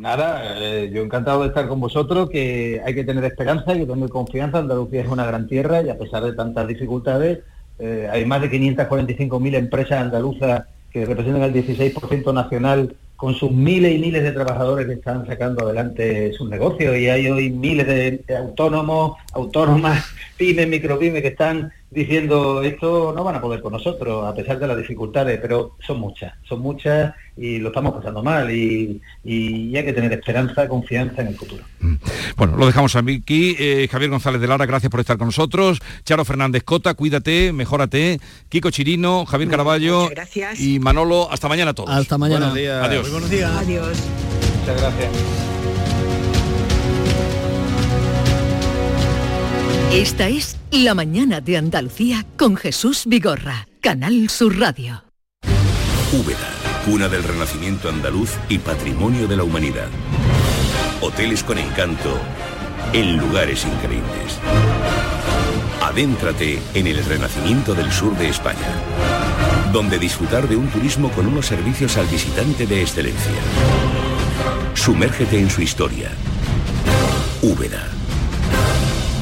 Nada, eh, yo encantado de estar con vosotros, que hay que tener esperanza, hay que tener confianza. Andalucía es una gran tierra y a pesar de tantas dificultades, eh, hay más de 545.000 empresas andaluzas que representan el 16% nacional con sus miles y miles de trabajadores que están sacando adelante sus negocios y hay hoy miles de, autónomos, autónomas, pymes, micropymes que están diciendo esto no van a poder con nosotros a pesar de las dificultades, pero son muchas, son muchas y lo estamos pasando mal y, y hay que tener esperanza, confianza en el futuro. Bueno, lo dejamos aquí. Eh, Javier González de Lara, gracias por estar con nosotros. Charo Fernández Cota, cuídate, mejórate. Kiko Chirino, Javier Caraballo muchas gracias. y Manolo. Hasta mañana a todos. Hasta mañana. Buenos días. Adiós. Muy buenos días. Adiós. Muchas gracias. Esta es La mañana de Andalucía con Jesús Vigorra, Canal Sur Radio. Úbeda, cuna del renacimiento andaluz y patrimonio de la humanidad. Hoteles con encanto en lugares increíbles. Adéntrate en el renacimiento del sur de España, donde disfrutar de un turismo con unos servicios al visitante de excelencia. Sumérgete en su historia. Úbeda.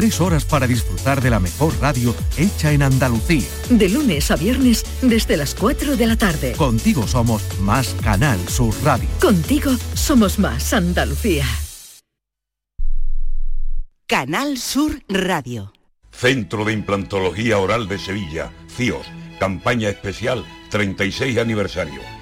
Tres horas para disfrutar de la mejor radio hecha en Andalucía. De lunes a viernes desde las 4 de la tarde. Contigo somos más Canal Sur Radio. Contigo somos más Andalucía. Canal Sur Radio. Centro de Implantología Oral de Sevilla, CIOS, campaña especial 36 aniversario.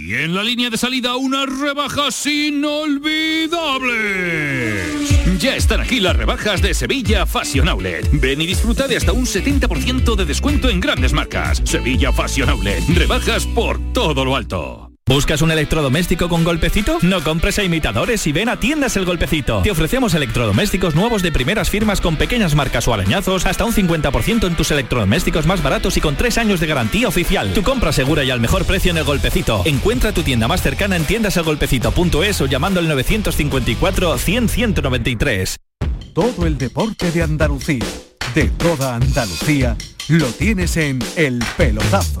Y en la línea de salida unas rebajas inolvidables. Ya están aquí las rebajas de Sevilla Fashion Outlet. Ven y disfruta de hasta un 70% de descuento en grandes marcas. Sevilla Fashion. Rebajas por todo lo alto. ¿Buscas un electrodoméstico con golpecito? No compres a imitadores y ven a Tiendas El Golpecito. Te ofrecemos electrodomésticos nuevos de primeras firmas con pequeñas marcas o arañazos, hasta un 50% en tus electrodomésticos más baratos y con tres años de garantía oficial. Tu compra segura y al mejor precio en El Golpecito. Encuentra tu tienda más cercana en tiendaselgolpecito.es o llamando al 954 100 193. Todo el deporte de Andalucía, de toda Andalucía, lo tienes en El Pelotazo.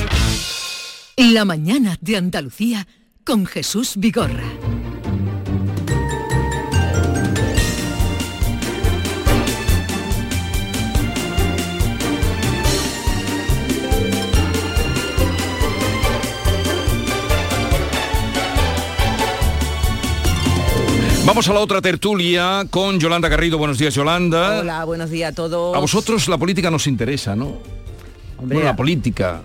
La mañana de Andalucía con Jesús Vigorra. Vamos a la otra tertulia con Yolanda Garrido. Buenos días, Yolanda. Hola, buenos días a todos. A vosotros la política nos interesa, ¿no? Hombre, la política.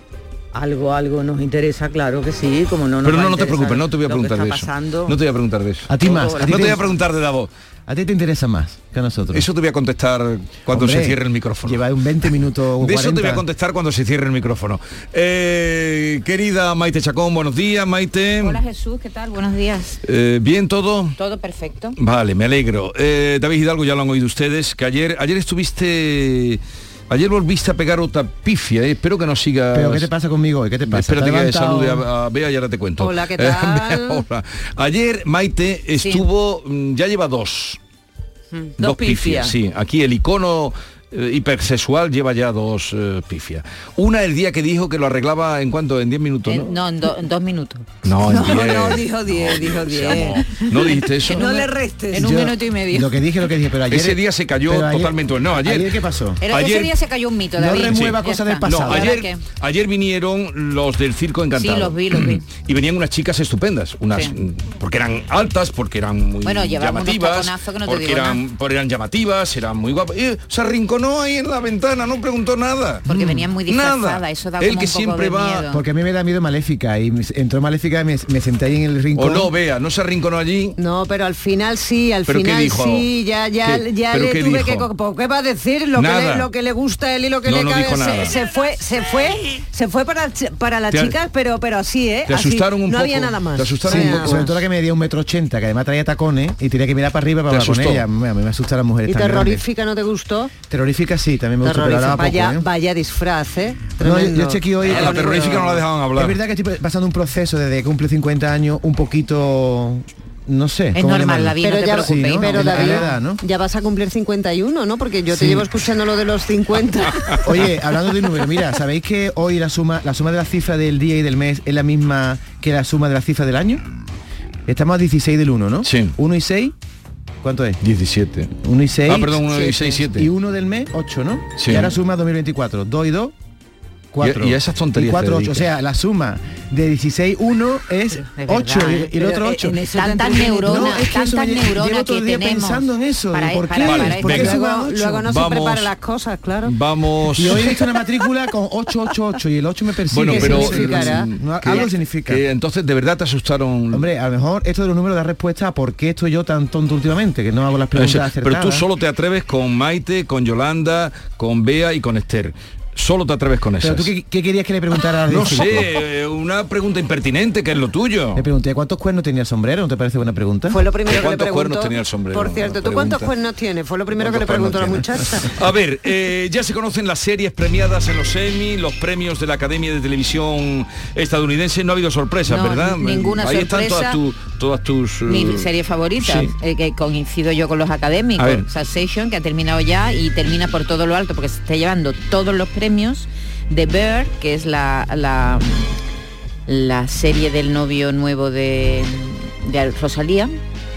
Algo, algo nos interesa, claro que sí, como no nos Pero no, no te preocupes, no te voy a preguntar de eso. pasando. No te voy a preguntar de eso. A ti más. Todo, a ti No te voy a preguntar de la voz. A ti te interesa más que a nosotros. Eso te voy a contestar cuando Hombre, se cierre el micrófono. Lleva un 20 minutos. De eso te voy a 40. contestar cuando se cierre el micrófono. Eh, querida Maite Chacón, buenos días, Maite. Hola Jesús, ¿qué tal? Buenos días. Eh, ¿Bien todo? Todo perfecto. Vale, me alegro. Eh, David Hidalgo, ya lo han oído ustedes, que ayer, ayer estuviste... Ayer volviste a pegar otra pifia, eh. espero que no sigas... Pero ¿qué te pasa conmigo hoy? ¿Qué te pasa? Espérate ¿Te que levantado? salude a, a Bea y ahora te cuento. Hola, ¿qué Eh, tal? hola. Ayer Maite estuvo, mm, ya lleva dos. Dos pifias. Sí, aquí el icono eh, hipersexual lleva ya dos eh, pifias. Una el día que dijo que lo arreglaba en cuánto, en 10 minutos, En- ¿no? Eh, no, en, do- en dos minutos. No, en No, 10. no, dijo 10, dijo 10. No dijiste eso. No le restes. En un Yo- minuto y medio. Lo que dije, lo que dije, pero ayer... Ese día se cayó ayer- totalmente. No, ayer. ¿Qué pasó? Era- ayer- ese día se cayó un mito, No David. remueva Ya cosas del pasado. No, ¿Ahora ayer, qué? ayer vinieron los del circo encantado. Sí, los vi, los vi. Y venían unas chicas estupendas, unas Sí. porque eran altas, porque eran muy Bueno, llamativas, que no te porque digo eran, nada. porque eran llamativas, eran muy guapas. Eh, se arrinconó ahí en la ventana, no preguntó nada. Porque venían muy disfrazadas, Nada. eso da El como que un poco siempre de va miedo. Porque a mí me da miedo Maléfica y me- entró Maléfica y me, me senté ahí en el o rincón. no, vea, no se arrinconó allí. No, pero al final sí, al ¿Pero qué final dijo? sí, ya, ya, ¿Qué? ya ¿Pero le qué tuve dijo? que... co- ¿por ¿Qué va a decir? Lo que, Nada. le, lo que le gusta a él y lo que No, le no dijo se, nada. se fue, se fue, se fue para, ch- para las Te a- chicas, pero, pero así, ¿eh? te Así. asustaron un no poco. había nada más. Te asustaron No un había poco. nada Sobre todo la que medía un metro ochenta, que además traía tacones y tenía que mirar para arriba para ¿Te hablar con asustó? ella. A mí me asusta a las mujeres ¿Y tan grandes. terrorífica no te gustó? Terrorífica sí, también me gusta, ahora poco, vaya, ¿eh? vaya disfraz, ¿eh? No, yo, hoy... A la terrorífica no la dejaban hablar. Es verdad que estoy pasando un proceso desde que cumple 50 años un poquito... No sé. Es ¿cómo normal? David, no Pero te ya, preocupes. Sí, ¿no? pero David, edad, ¿no? ya vas a cumplir 51, ¿no? Porque yo te Sí. llevo escuchando lo de los 50. Oye, hablando de números, mira, ¿sabéis que hoy la suma, la suma de la cifra del día y del mes es la misma que la suma de la cifra del año? Estamos a 16 del 1, ¿no? Sí. 1 y 6, ¿cuánto es? 17. 1 y 6. Ah, perdón, 1 y 6, 7. Y 1 del mes, 8, ¿no? Sí. Y ahora suma 2024. 2 y 2, 4. Y y esas tonterías Y 4, te 8. O sea, la suma de 16, 1 es Es 8 verdad, y, ¿eh? y el otro Pero, 8. en eso te Tantas neuronas, No, es que tantas neuronas llevo todo que el día tenemos. pensando en eso, Para- ¿por para- qué? para ¿Por eso. qué Venga. suba Luego, 8? luego no se Vamos. preparan las cosas, claro. Vamos. Y hoy he visto una matrícula con 888 y el 8 me persigue. Bueno, ¿Qué pero mm, que- algo significa. que entonces de verdad te asustaron. Hombre, a lo mejor esto de los números da respuesta a por qué estoy yo tan tonto últimamente, que no hago las preguntas acertadas. pero tú solo te atreves con Maite, con Yolanda, con Bea y con Esther. Solo te atreves con Pero tú qué, qué querías que le preguntara a No sé, eh, una pregunta impertinente que es lo tuyo. Le pregunté cuántos cuernos tenía el sombrero, ¿no te parece buena pregunta? Fue lo primero que le ¿Cuántos preguntó. cuernos tenía el sombrero? Por cierto, ¿tú cuántos cuernos tienes? Fue lo primero que le ¿Cuántos preguntó la cuernos muchacha. A ver, eh, ya se conocen las series premiadas en los Emmy, los premios de la Academia de Televisión estadounidense. No ha habido sorpresas, No, ¿verdad? ninguna Ahí están todas, sorpresa. Todas tus... Mi eh, serie favorita, sí. eh, que coincido yo con los académicos. Succession, que ha terminado ya y termina por todo lo alto, porque se está llevando todos los premios de Bear, que es la, la, la serie del novio nuevo de, de Rosalía,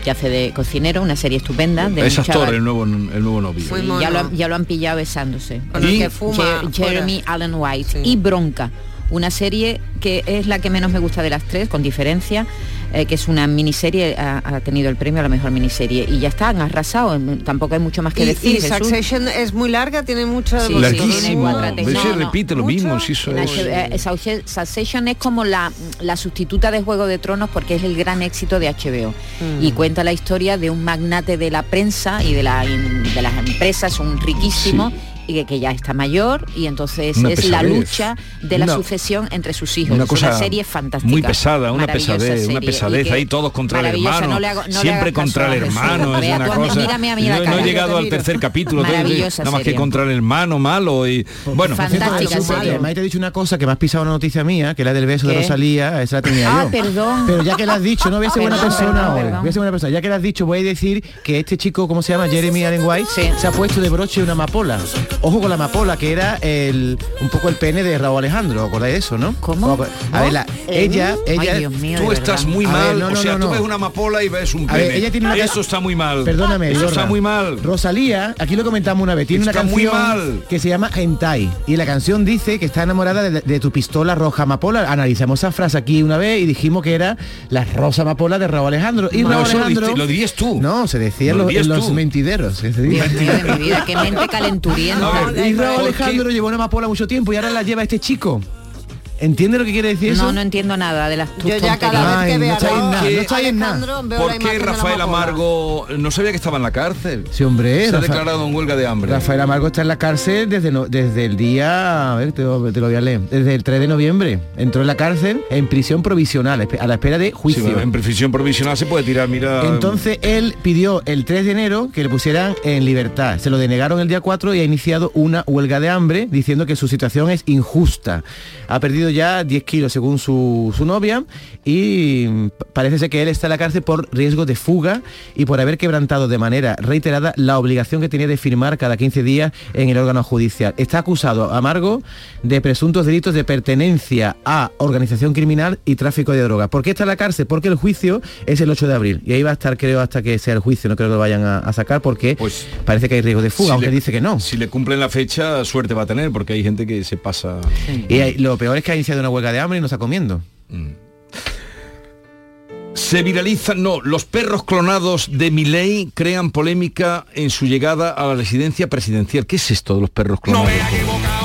que hace de cocinero, una serie estupenda. De Es actor el nuevo, el nuevo novio. Ya, lo, han- ya lo han pillado besándose. Con el Y- que fuma. Je- Jeremy Allen White y Bronca, una serie que es la que menos me gusta de las tres, con diferencia, eh, que es una miniserie, ha, ha tenido el premio a la mejor miniserie y ya está, han arrasado, tampoco hay mucho más que Y, decir. y Jesús. Succession es muy larga, tiene mucha... Sí, Larguísimo. No, repite lo mismo, si eso es... eh, Succe- Succession es como la, la sustituta de Juego de Tronos porque es el gran éxito de HBO Mm. y cuenta la historia de un magnate de la prensa y de, la, de las empresas, un riquísimo y que, que ya está mayor y entonces Una es la lucha de la Una- sucesión entre sus hijos. Una es cosa una serie fantástica. muy pesada, una pesadez, una pesadez ahí todos contra el hermano, no le hago- no le siempre contra el hermano, es una cosa. mírame a mí la no, he llegado te al tercer capítulo, Maravillosa nada más que contra el hermano malo y bueno, Fantástica. Maite ha dicho una cosa que me has pisado una noticia mía, que la del beso de. Rosalía, esa la tenía Ah, yo. perdón. Pero ya que la has dicho, no voy a ser buena persona hoy. Voy a ser buena persona. Ya que la has dicho, voy a decir que este chico, ¿cómo se llama? Jeremy Allen White, se ha puesto de broche una amapola. Ojo con la amapola, que era el, un poco el pene de Raúl Alejandro, ¿acordáis de eso, no? ¿Cómo? A ver, la- ella, ella... Ay, Dios mío, Tú estás muy A ver, mal, no, o no, sea, no, tú no. ves una amapola y ves un A ver, pene. ella tiene una Eso está muy mal. Perdóname, Eso está muy mal. Rosalía, aquí lo comentamos una vez, tiene Está una muy canción mal. que se llama Hentai y la canción dice que está enamorada de, de tu pistola roja amapola. Analizamos esa frase aquí una vez y dijimos que era la rosa amapola de Raúl Alejandro. Y Raúl lo Alejandro diste- lo dirías tú. No, se decía en Lo los, los tú. mentideros. que se dice. Dios mío de mi vida, qué mente calenturienta. Y Raúl ¿por Alejandro llevó una amapola mucho tiempo y ahora la lleva este chico. ¿Entiende lo que quiere decir eso? No, no entiendo nada de las tus Yo ya cada vez que veo no ¿Por la qué Rafael. Amargo no sabía que estaba en la cárcel? Sí, hombre. Se ha declarado en huelga de hambre. Rafael Amargo está en la cárcel desde, no- desde el día, a ver, te, lo te lo voy a leer, desde el 3 de noviembre. Entró en la cárcel en prisión provisional, a la espera de juicio. en prisión provisional se puede tirar, mira. Entonces él pidió el 3 de enero que le pusieran en libertad. Se lo denegaron el día 4 y ha iniciado una huelga de hambre diciendo que su situación es injusta. Ha perdido ya 10 kilos según su, su novia y parece ser que él está en la cárcel por riesgo de fuga y por haber quebrantado de manera reiterada la obligación que tenía de firmar cada 15 días en el órgano judicial. Está acusado Amargo de presuntos delitos de pertenencia a organización criminal y tráfico de drogas. ¿Por qué está en la cárcel? Porque el juicio es el 8 de abril y ahí va a estar creo hasta que sea el juicio, no creo que lo vayan a, a sacar porque parece que hay riesgo de fuga, si aunque le- dice que no. Si le cumplen la fecha, suerte va a tener, porque hay gente que se pasa. Y hay- lo peor es que ha iniciado una huelga de hambre y no está comiendo. Se viralizan, no, los perros clonados de Milei crean polémica en su llegada a la residencia presidencial. ¿Qué es esto de los perros clonados? Madre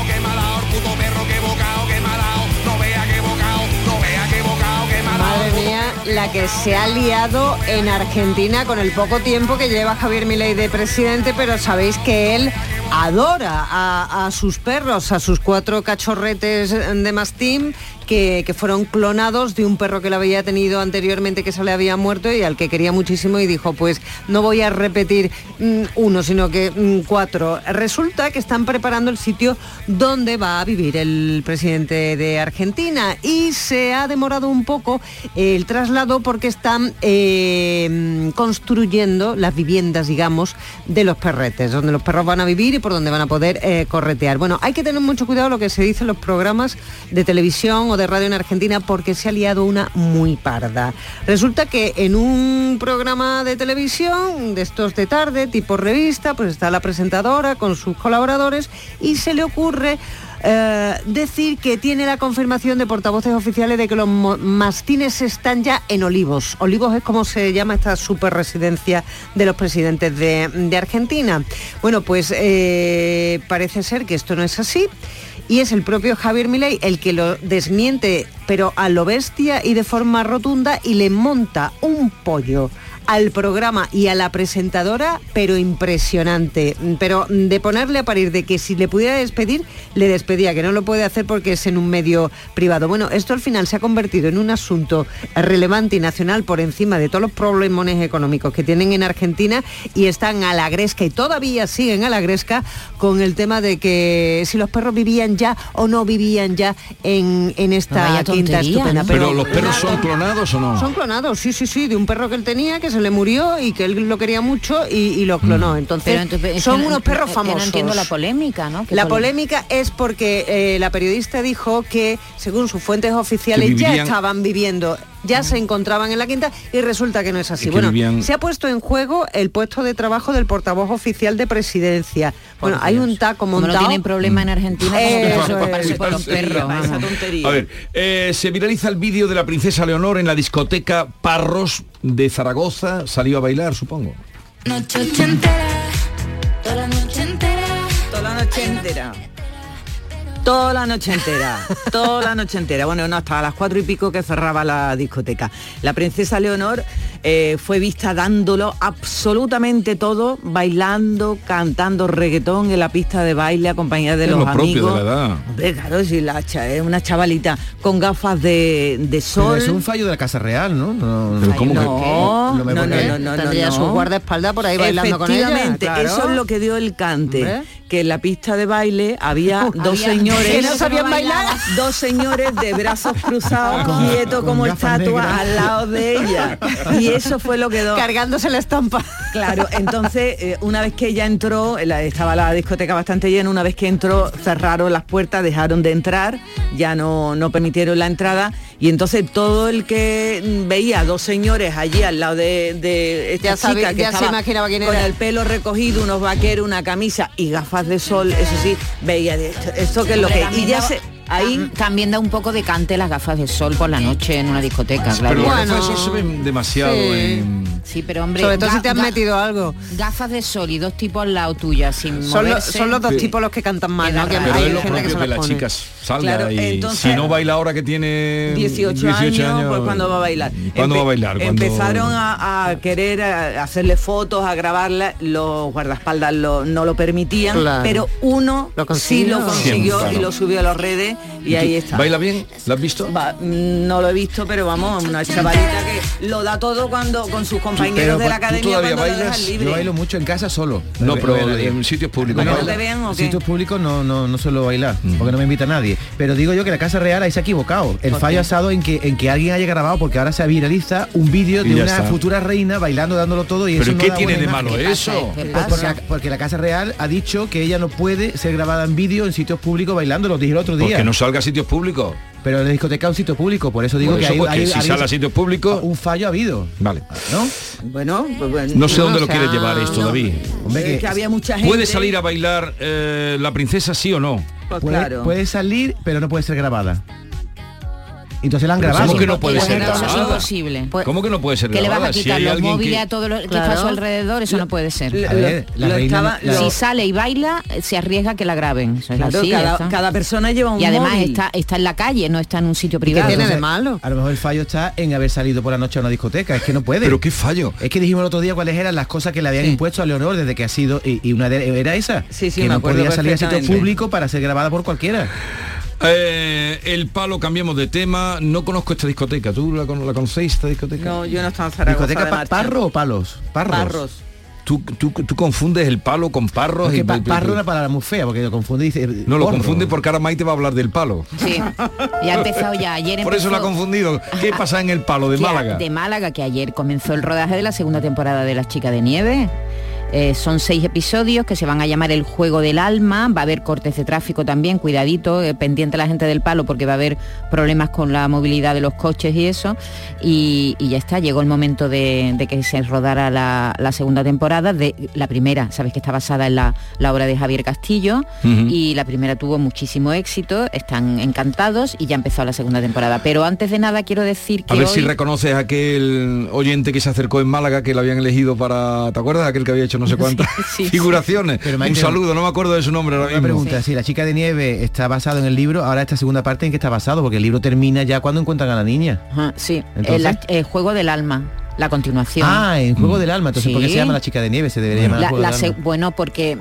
la que se ha liado en Argentina con el poco tiempo que lleva Javier Milei de presidente, pero sabéis que él adora a, a sus perros, a sus cuatro cachorretes de mastín que, fueron clonados de un perro que lo había tenido anteriormente que se le había muerto y al que quería muchísimo y dijo, pues no voy a repetir mm, uno, sino que mm, cuatro. Resulta que están preparando el sitio donde va a vivir el presidente de Argentina y se ha demorado un poco el traslado porque están eh, construyendo las viviendas, digamos, de los perretes, donde los perros van a vivir y por donde van a poder eh, corretear. Bueno, hay que tener mucho cuidado lo que se dice en los programas de televisión de radio en Argentina porque se ha liado una muy parda. Resulta que en un programa de televisión, de estos de tarde, tipo revista, pues está la presentadora con sus colaboradores y se le ocurre eh, decir que tiene la confirmación de portavoces oficiales de que los mastines están ya en Olivos. Olivos es como se llama esta super residencia de los presidentes de, de Argentina. Bueno, pues eh, parece ser que esto no es así. Y es el propio Javier Milei el que lo desmiente, pero a lo bestia y de forma rotunda, y le monta un pollo al programa y a la presentadora, pero impresionante. Pero de ponerle a parir de que si le pudiera despedir, le despedía, que no lo puede hacer porque es en un medio privado. Bueno, esto al final se ha convertido en un asunto relevante y nacional por encima de todos los problemas económicos que tienen en Argentina y están a la gresca y todavía siguen a la gresca con el tema de que si los perros vivían ya o no vivían ya en, en esta Vaya quinta tontería, estupenda. ¿no? Pero los perros son clonados o no? Son clonados, sí, sí, sí, de un perro que él tenía, que se le murió y que él lo quería mucho y, y lo clonó. Entonces, Pero entonces, es son unos perros famosos. No entiendo la polémica, ¿no? ¿Qué La polémica es porque eh, la periodista dijo que, según sus fuentes oficiales, ya estaban viviendo, ya se encontraban en la quinta y resulta que no es así. Que Bueno, vivían- se ha puesto en juego el puesto de trabajo del portavoz oficial de presidencia. Bueno, hay un taco Como montado. no tienen problema en Argentina, como. A ver, eh, se viraliza el vídeo de la princesa Leonor en la discoteca Parros de Zaragoza. Salió a bailar, supongo. Noche entera, toda la noche entera. Toda la noche entera. Toda la noche entera, toda la noche entera. Bueno, no, hasta las cuatro y pico que cerraba la discoteca. La princesa Leonor eh, fue vista dándolo absolutamente todo, bailando, cantando reggaetón en la pista de baile acompañada de Es los lo propio amigos. de la edad. Hombre, claro, si la cha- es una chavalita con gafas de, de Pero sol. es un fallo de la Casa Real, ¿no? no Pero ¿cómo que- No, no, que- no, no, no, Tendría su guardaespaldas por ahí bailando con ella, Efectivamente, claro. eso es lo que dio el cante. Que en la pista de baile había dos señores señores. Que no sabían bailar. Dos señores de brazos cruzados, Con- quietos con como estatua al lado de ella. Y eso fue lo que quedó. Cargándose la estampa. Claro, entonces eh, una vez que ella entró, la- estaba la discoteca bastante llena, una vez que entró cerraron las puertas, dejaron de entrar, ya no, no permitieron la entrada y entonces todo el que veía a dos señores allí al lado de, de esta Ya sabe- chica que ya se estaba imaginaba quién con el pelo recogido, unos vaqueros, una camisa y gafas de sol, eso sí, veía de esto, esto que es lo que y también ya da- se ahí tam- también da un poco de cante las gafas de sol por la noche en una discoteca, claro. Pero las gafas de sol se ven demasiado sí. en... Sí, pero hombre, Sobre todo si te has metido algo. Gafas de sol y dos tipos al lado tuya sin Son, lo- moverse. son los dos tipos los que cantan mal, ¿no? Que Pero hay es lo gente que se que las la pone. chica salga Claro, y entonces- si no baila ahora que tiene 18, años, pues cuando va a bailar. ¿Cuándo Empe- va a bailar? Empezaron a, a querer a- hacerle fotos, a grabarla, los guardaespaldas lo- no lo permitían, Claro. pero uno Lo sí consiguió. lo consiguió Siempre, y lo subió a las redes y, ahí está. ¿Baila bien? ¿La has visto? Va, mm, no lo he visto, pero vamos, una chavalita que lo da todo cuando con sus compañeros Pero, de la ¿tú academia todavía cuando lo bailas? dejan libre. Yo bailo mucho en casa solo. No, me pero nadie. en sitios públicos. ¿Para ¿no? que no te vean o En qué? sitios públicos no, no, no suelo bailar, porque no me invita nadie. Pero digo yo que la Casa Real ahí se ha equivocado. El ¿Por fallo ha estado en que, en que alguien haya grabado, porque ahora se viraliza un vídeo de una está. futura reina bailando, dándolo todo y ¿Pero eso no qué da tiene de malo ¿Qué pasa? eso? ¿Qué Pues pasa? porque, la, porque la Casa Real ha dicho que ella no puede ser grabada en vídeo en sitios públicos bailando, lo dije el otro día. Porque no salga a sitios públicos. Pero la discoteca es un sitio público, por eso digo Por que hay, porque hay- si sale a sitios públicos... un fallo ha habido, Vale. ¿no? Bueno, pues bueno. No sé dónde o lo quieres llevar esto, no. David. Hombre, Es que- que había mucha gente. ¿Puede salir a bailar eh, la princesa sí o no? Pues puede, claro. puede salir, pero no puede ser grabada. Entonces la han grabado. ¿cómo que no puede Eso ser es grabada? imposible. ¿Cómo que no puede ser que le vas a Si quitar hay los móviles que- a todo lo que Claro. está a su alrededor, eso no puede ser. Lo- A ver, la lo reina estaba- Si sale y baila, se arriesga que la graben. Eso es Claro, así, ya cada, está. cada persona lleva un y además móvil. está, está en la calle, no está en un sitio ¿Qué privado. tiene de malo? A lo mejor el fallo está en haber salido por la noche a una discoteca, es que no puede. ¿Pero qué fallo? Es que dijimos el otro día cuáles eran las cosas que le habían Sí. impuesto a Leonor desde que ha sido y, y una de, era esa, Sí, sí, que me no podía salir a sitio público para ser grabada por cualquiera. Eh, el palo, cambiemos de tema. No conozco esta discoteca. ¿Tú la, la conocéis, esta discoteca? No, yo no estaba en Zaragoza ¿Discoteca de pa- marcha. parro o palos? Parros. Parros. ¿Tú, tú, tú confundes el palo con parros. Porque y- pa- parro es una palabra muy fea, porque lo confunde dice... no lo porro. confunde porque ahora Maite va a hablar del palo. Sí. Y ha empezado ya. Ayer Por eso la ha confundido. ¿Qué pasa en el palo de Málaga? De Málaga, que ayer comenzó el rodaje de la segunda temporada de Las Chicas de Nieve. Eh, son seis episodios que se van a llamar El Juego del Alma. Va a haber cortes de tráfico también, cuidadito, eh, pendiente la gente del palo porque va a haber problemas con la movilidad de los coches y eso. Y, y ya está, llegó el momento de, de que se rodara la, la segunda temporada. De la primera, sabes que está basada en la, la obra de Javier Castillo. Y la primera tuvo muchísimo éxito, están encantados y ya empezó la segunda temporada. Pero antes de nada quiero decir que A ver hoy- si reconoces a aquel oyente que se acercó en Málaga que lo habían elegido para. ¿Te acuerdas? Aquel que había hecho no sé cuántas sí. figuraciones. Pero, Un saludo, no me acuerdo de su nombre ahora Una mismo. pregunta, si la chica de nieve está basado en el libro, ahora esta segunda parte en qué está basado, porque el libro termina ya cuando encuentran a la niña. Ajá, sí, Entonces- el, el juego del alma, la continuación. Ah, en Juego del Alma, entonces ¿por qué Sí. se llama la chica de nieve? Se debería llamar La- Juego la del se- Alma. bueno, porque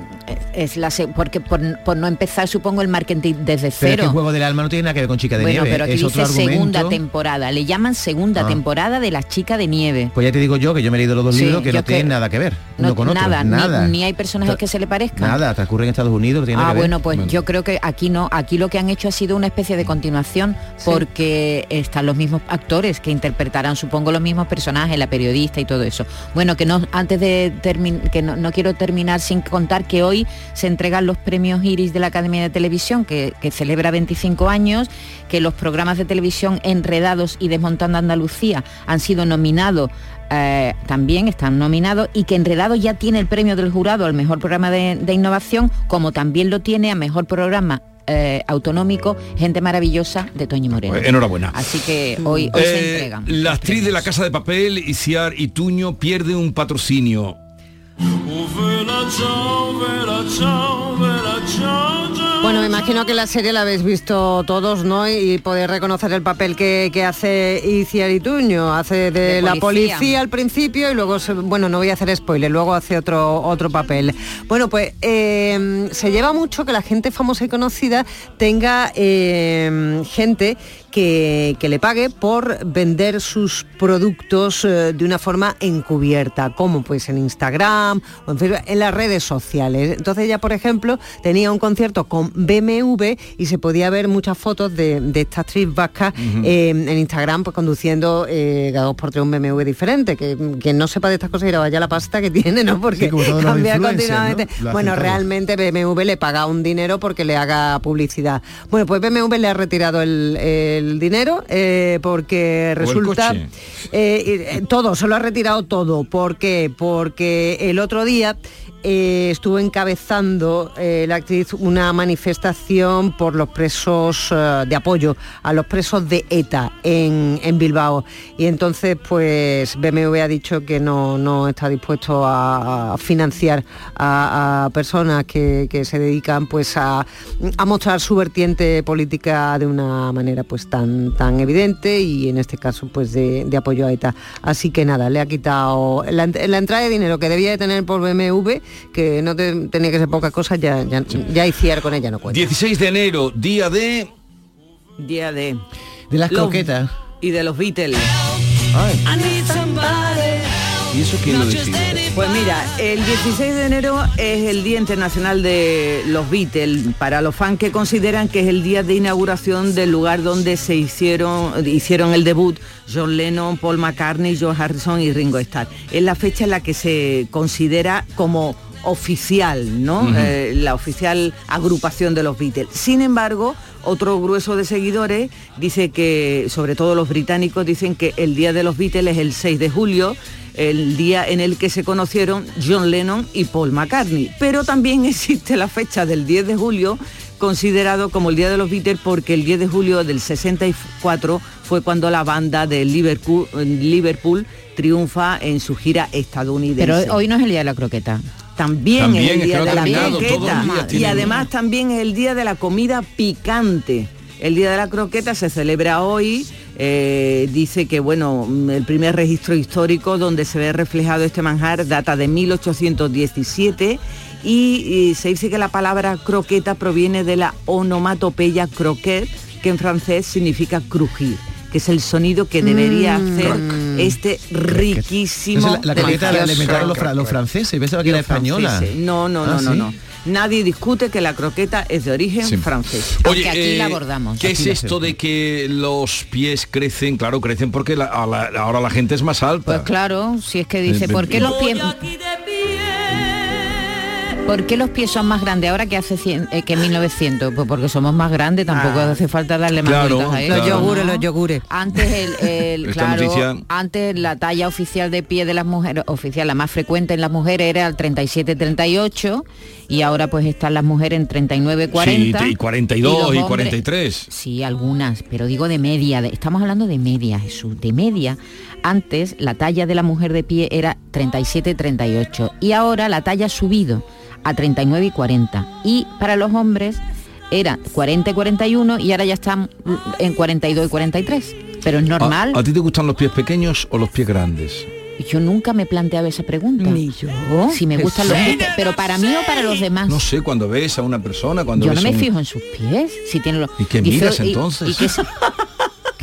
es la se- porque por, por no empezar supongo el marketing desde Pero es cero. que Juego del Alma no tiene nada que ver con chica de bueno, nieve, pero aquí es otro dice argumento. segunda temporada, le llaman segunda Ah. temporada de la chica de nieve. Pues ya te digo yo que yo me he leído los dos Sí, libros que no que- tienen nada que ver No, uno con otro. nada, ni- nada. Ni, hay personajes que se le parezcan. Nada, transcurre en Estados Unidos, no tiene Ah, nada que ver. bueno, pues yo creo que aquí no, aquí lo que han hecho ha sido una especie de continuación porque están los mismos actores que interpretarán, supongo, los mismos personajes, periodista y todo eso. Bueno, que no, antes de terminar, que no, no quiero terminar sin contar que hoy se entregan los premios Iris de la Academia de Televisión, que, celebra 25 años, que los programas de televisión Enredados y Desmontando Andalucía han sido nominados eh, también están nominados y que Enredados ya tiene el premio del jurado al mejor programa de, de innovación, como también lo tiene a mejor programa eh, autonómico Gente Maravillosa de Toñi Moreno. Pues enhorabuena. Así que hoy, hoy se Eh, entregan. la actriz de la Casa de Papel, Isiar Ituño, pierde un patrocinio. Bueno, me imagino que la serie la habéis visto todos, ¿no? Y podéis reconocer el papel que, que hace Iciar Ituño. Hace de, De la policía. policía al principio y luego, se- bueno, no voy a hacer spoiler, luego hace otro, otro papel. Bueno, pues eh, se lleva mucho que la gente famosa y conocida tenga eh, gente que, que le pague por vender sus productos eh, de una forma encubierta, como pues en Instagram o en, Facebook, en las redes sociales. Entonces ella, por ejemplo, tenía un concierto con BMW y se podía ver muchas fotos de, de esta actriz vasca eh, en Instagram pues conduciendo eh, cada dos por tres un BMW diferente. Que quien no sepa de estas cosas irá vaya la pasta que tiene, ¿no? Porque cambia continuamente. Bueno, realmente BMW le paga un dinero porque le haga publicidad. Bueno, pues BMW le ha retirado el, el dinero eh, porque el resulta... eh, eh, todo, se lo ha retirado todo. ¿Por qué? Porque el otro día eh, estuvo encabezando eh, la actriz una manifestación por los presos eh, de apoyo a los presos de ETA en, en Bilbao. Y entonces, pues BMW ha dicho que no, no está dispuesto a, financiar a, personas que, que se dedican pues a, a mostrar su vertiente política de una manera pues tan, tan evidente y en este caso pues de, de apoyo a ETA. Así que nada, le ha quitado la, la entrada de dinero que debía de tener por BMW, que no te- tenía que ser poca cosa, ya, ya, ya ICIAR con ella no cuenta. 16 de enero, día de... Día de... De las Los- croquetas. Y de los Beatles. ¿Y eso quién lo decide? Pues mira, el 16 de enero es el Día Internacional de los Beatles, para los fans que consideran que es el día de inauguración del lugar donde se hicieron, hicieron el debut John Lennon, Paul McCartney, George Harrison y Ringo Starr. Es la fecha en la que se considera como oficial, ¿no? Eh, la oficial agrupación de los Beatles. Sin embargo, otro grueso de seguidores dice que, sobre todo los británicos, dicen que el día de los Beatles es el 6 de julio, el día en el que se conocieron John Lennon y Paul McCartney. Pero también existe la fecha del 10 de julio considerado como el Día de los Beatles porque el 10 de julio del 64 fue cuando la banda de Liverpool, Liverpool triunfa en su gira estadounidense. Pero hoy no es el día de la croqueta. También, También, es el es día que de la croqueta. Y además también es el día de la comida picante. El día de la croqueta se celebra hoy. eh, dice que bueno, mm, el primer registro histórico donde se ve reflejado este manjar data de 1817 y, y se dice que la palabra croqueta proviene de la onomatopeya croquet, que en francés significa crujir que es el sonido que debería Mm. hacer este riquísimo la, la croqueta la alimentaron los, fra- los franceses, pensaba que era española. No, no, no, Ah, no, ¿sí? no. Nadie discute que la croqueta es de origen Sí. francés. Oye, eh, ¿qué es Aquí la esto de que los pies crecen? Claro, crecen porque la- a la- ahora la gente es más alta. Pues claro, si es que dice, Eh, ¿por qué los pies... ¿Por qué los pies son más grandes ahora que hace 100, eh, que en 1900? Pues porque somos más grandes, tampoco Ah. hace falta darle más Claro, vueltas a eso. Los claro. yogures, los yogures. Antes el, el- claro, noticia- antes la talla oficial de pie de las mujeres, oficial, la más frecuente en las mujeres era el 37-38 y ahora pues están las mujeres en 39-40. Sí, y 42 los y, hombres- 43. Sí, algunas, pero digo de media, de- estamos hablando de media, Jesús, de media. Antes la talla de la mujer de pie era 37-38 y ahora la talla ha subido a 39 y 40. Y para los hombres era 40 y 41 y ahora ya están en 42 y 43. Pero es normal. ¿A, a ti te gustan los pies pequeños o los pies grandes? Yo nunca me he planteado esa pregunta. Ni yo. Si me gustan los pies, pe- pero para mí o para los demás. No sé, cuando ves a una persona, cuando Yo ves no me un- fijo en sus pies. Si tiene los. ¿Y qué miras y- entonces? y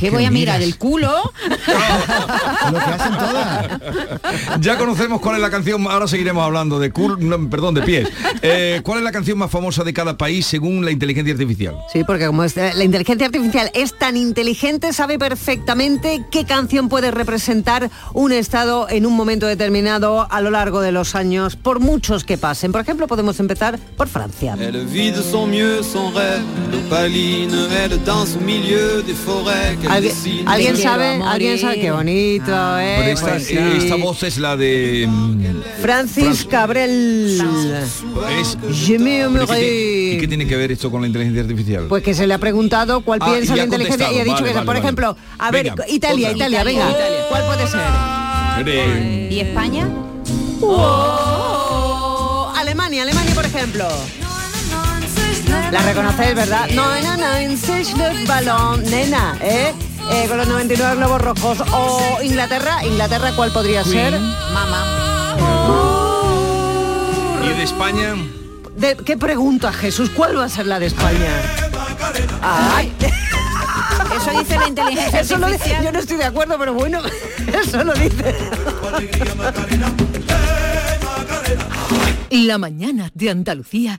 ¿Qué ¿Qué voy a mirar? ¿El culo? Lo que hacen todas. Ya conocemos cuál es la canción, ahora seguiremos hablando de cul, no, perdón, de pies. Eh, ¿Cuál es la canción más famosa de cada país según la inteligencia artificial? Sí, porque como es- la inteligencia artificial es tan inteligente, sabe perfectamente qué canción puede representar un estado en un momento determinado a lo largo de los años, por muchos que pasen. Por ejemplo, podemos empezar por Francia. ¿Alguien, sabe? ¿Alguien sabe? Qué bonito, ¿eh? Pero esta, Pues sí. esta voz es la de... mm, Francis Cabrel. Es, Je me ¿Pero ¿y qué tiene- ¿Y qué tiene que ver esto con la inteligencia artificial? Pues que se le ha preguntado cuál Ah, piensa la inteligencia y ha dicho Vale, que, vale, por vale. ejemplo, a ver, Venga, Italia, otra. Italia, venga, ¿cuál puede ser? ¿Y España? Oh, Alemania, Alemania, por ejemplo. La reconocéis, ¿verdad? No, no, no, le balón, nena, ¿eh? Eh, con los 99 globos rojos. O Inglaterra, Inglaterra, ¿cuál podría ser? Mamá. ¿Y de España? ¿De ¿Qué pregunta, Jesús? ¿Cuál va a ser la de España? Ay. Eso dice la inteligencia Eso lo dice- yo no estoy de acuerdo, pero bueno, eso lo dice. La mañana de Andalucía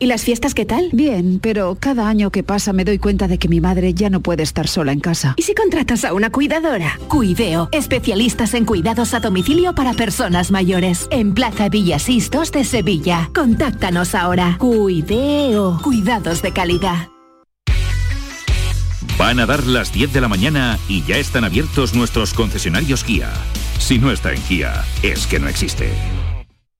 ¿Y las fiestas qué tal? Bien, pero cada año que pasa me doy cuenta de que mi madre ya no puede estar sola en casa. ¿Y si contratas a una cuidadora? Cuideo, especialistas en cuidados a domicilio para personas mayores. En Plaza Villasistos de Sevilla. Contáctanos ahora. Cuideo, cuidados de calidad. Van a dar las 10 de la mañana y ya están abiertos nuestros concesionarios Kia. Si no está en Kia, es que no existe.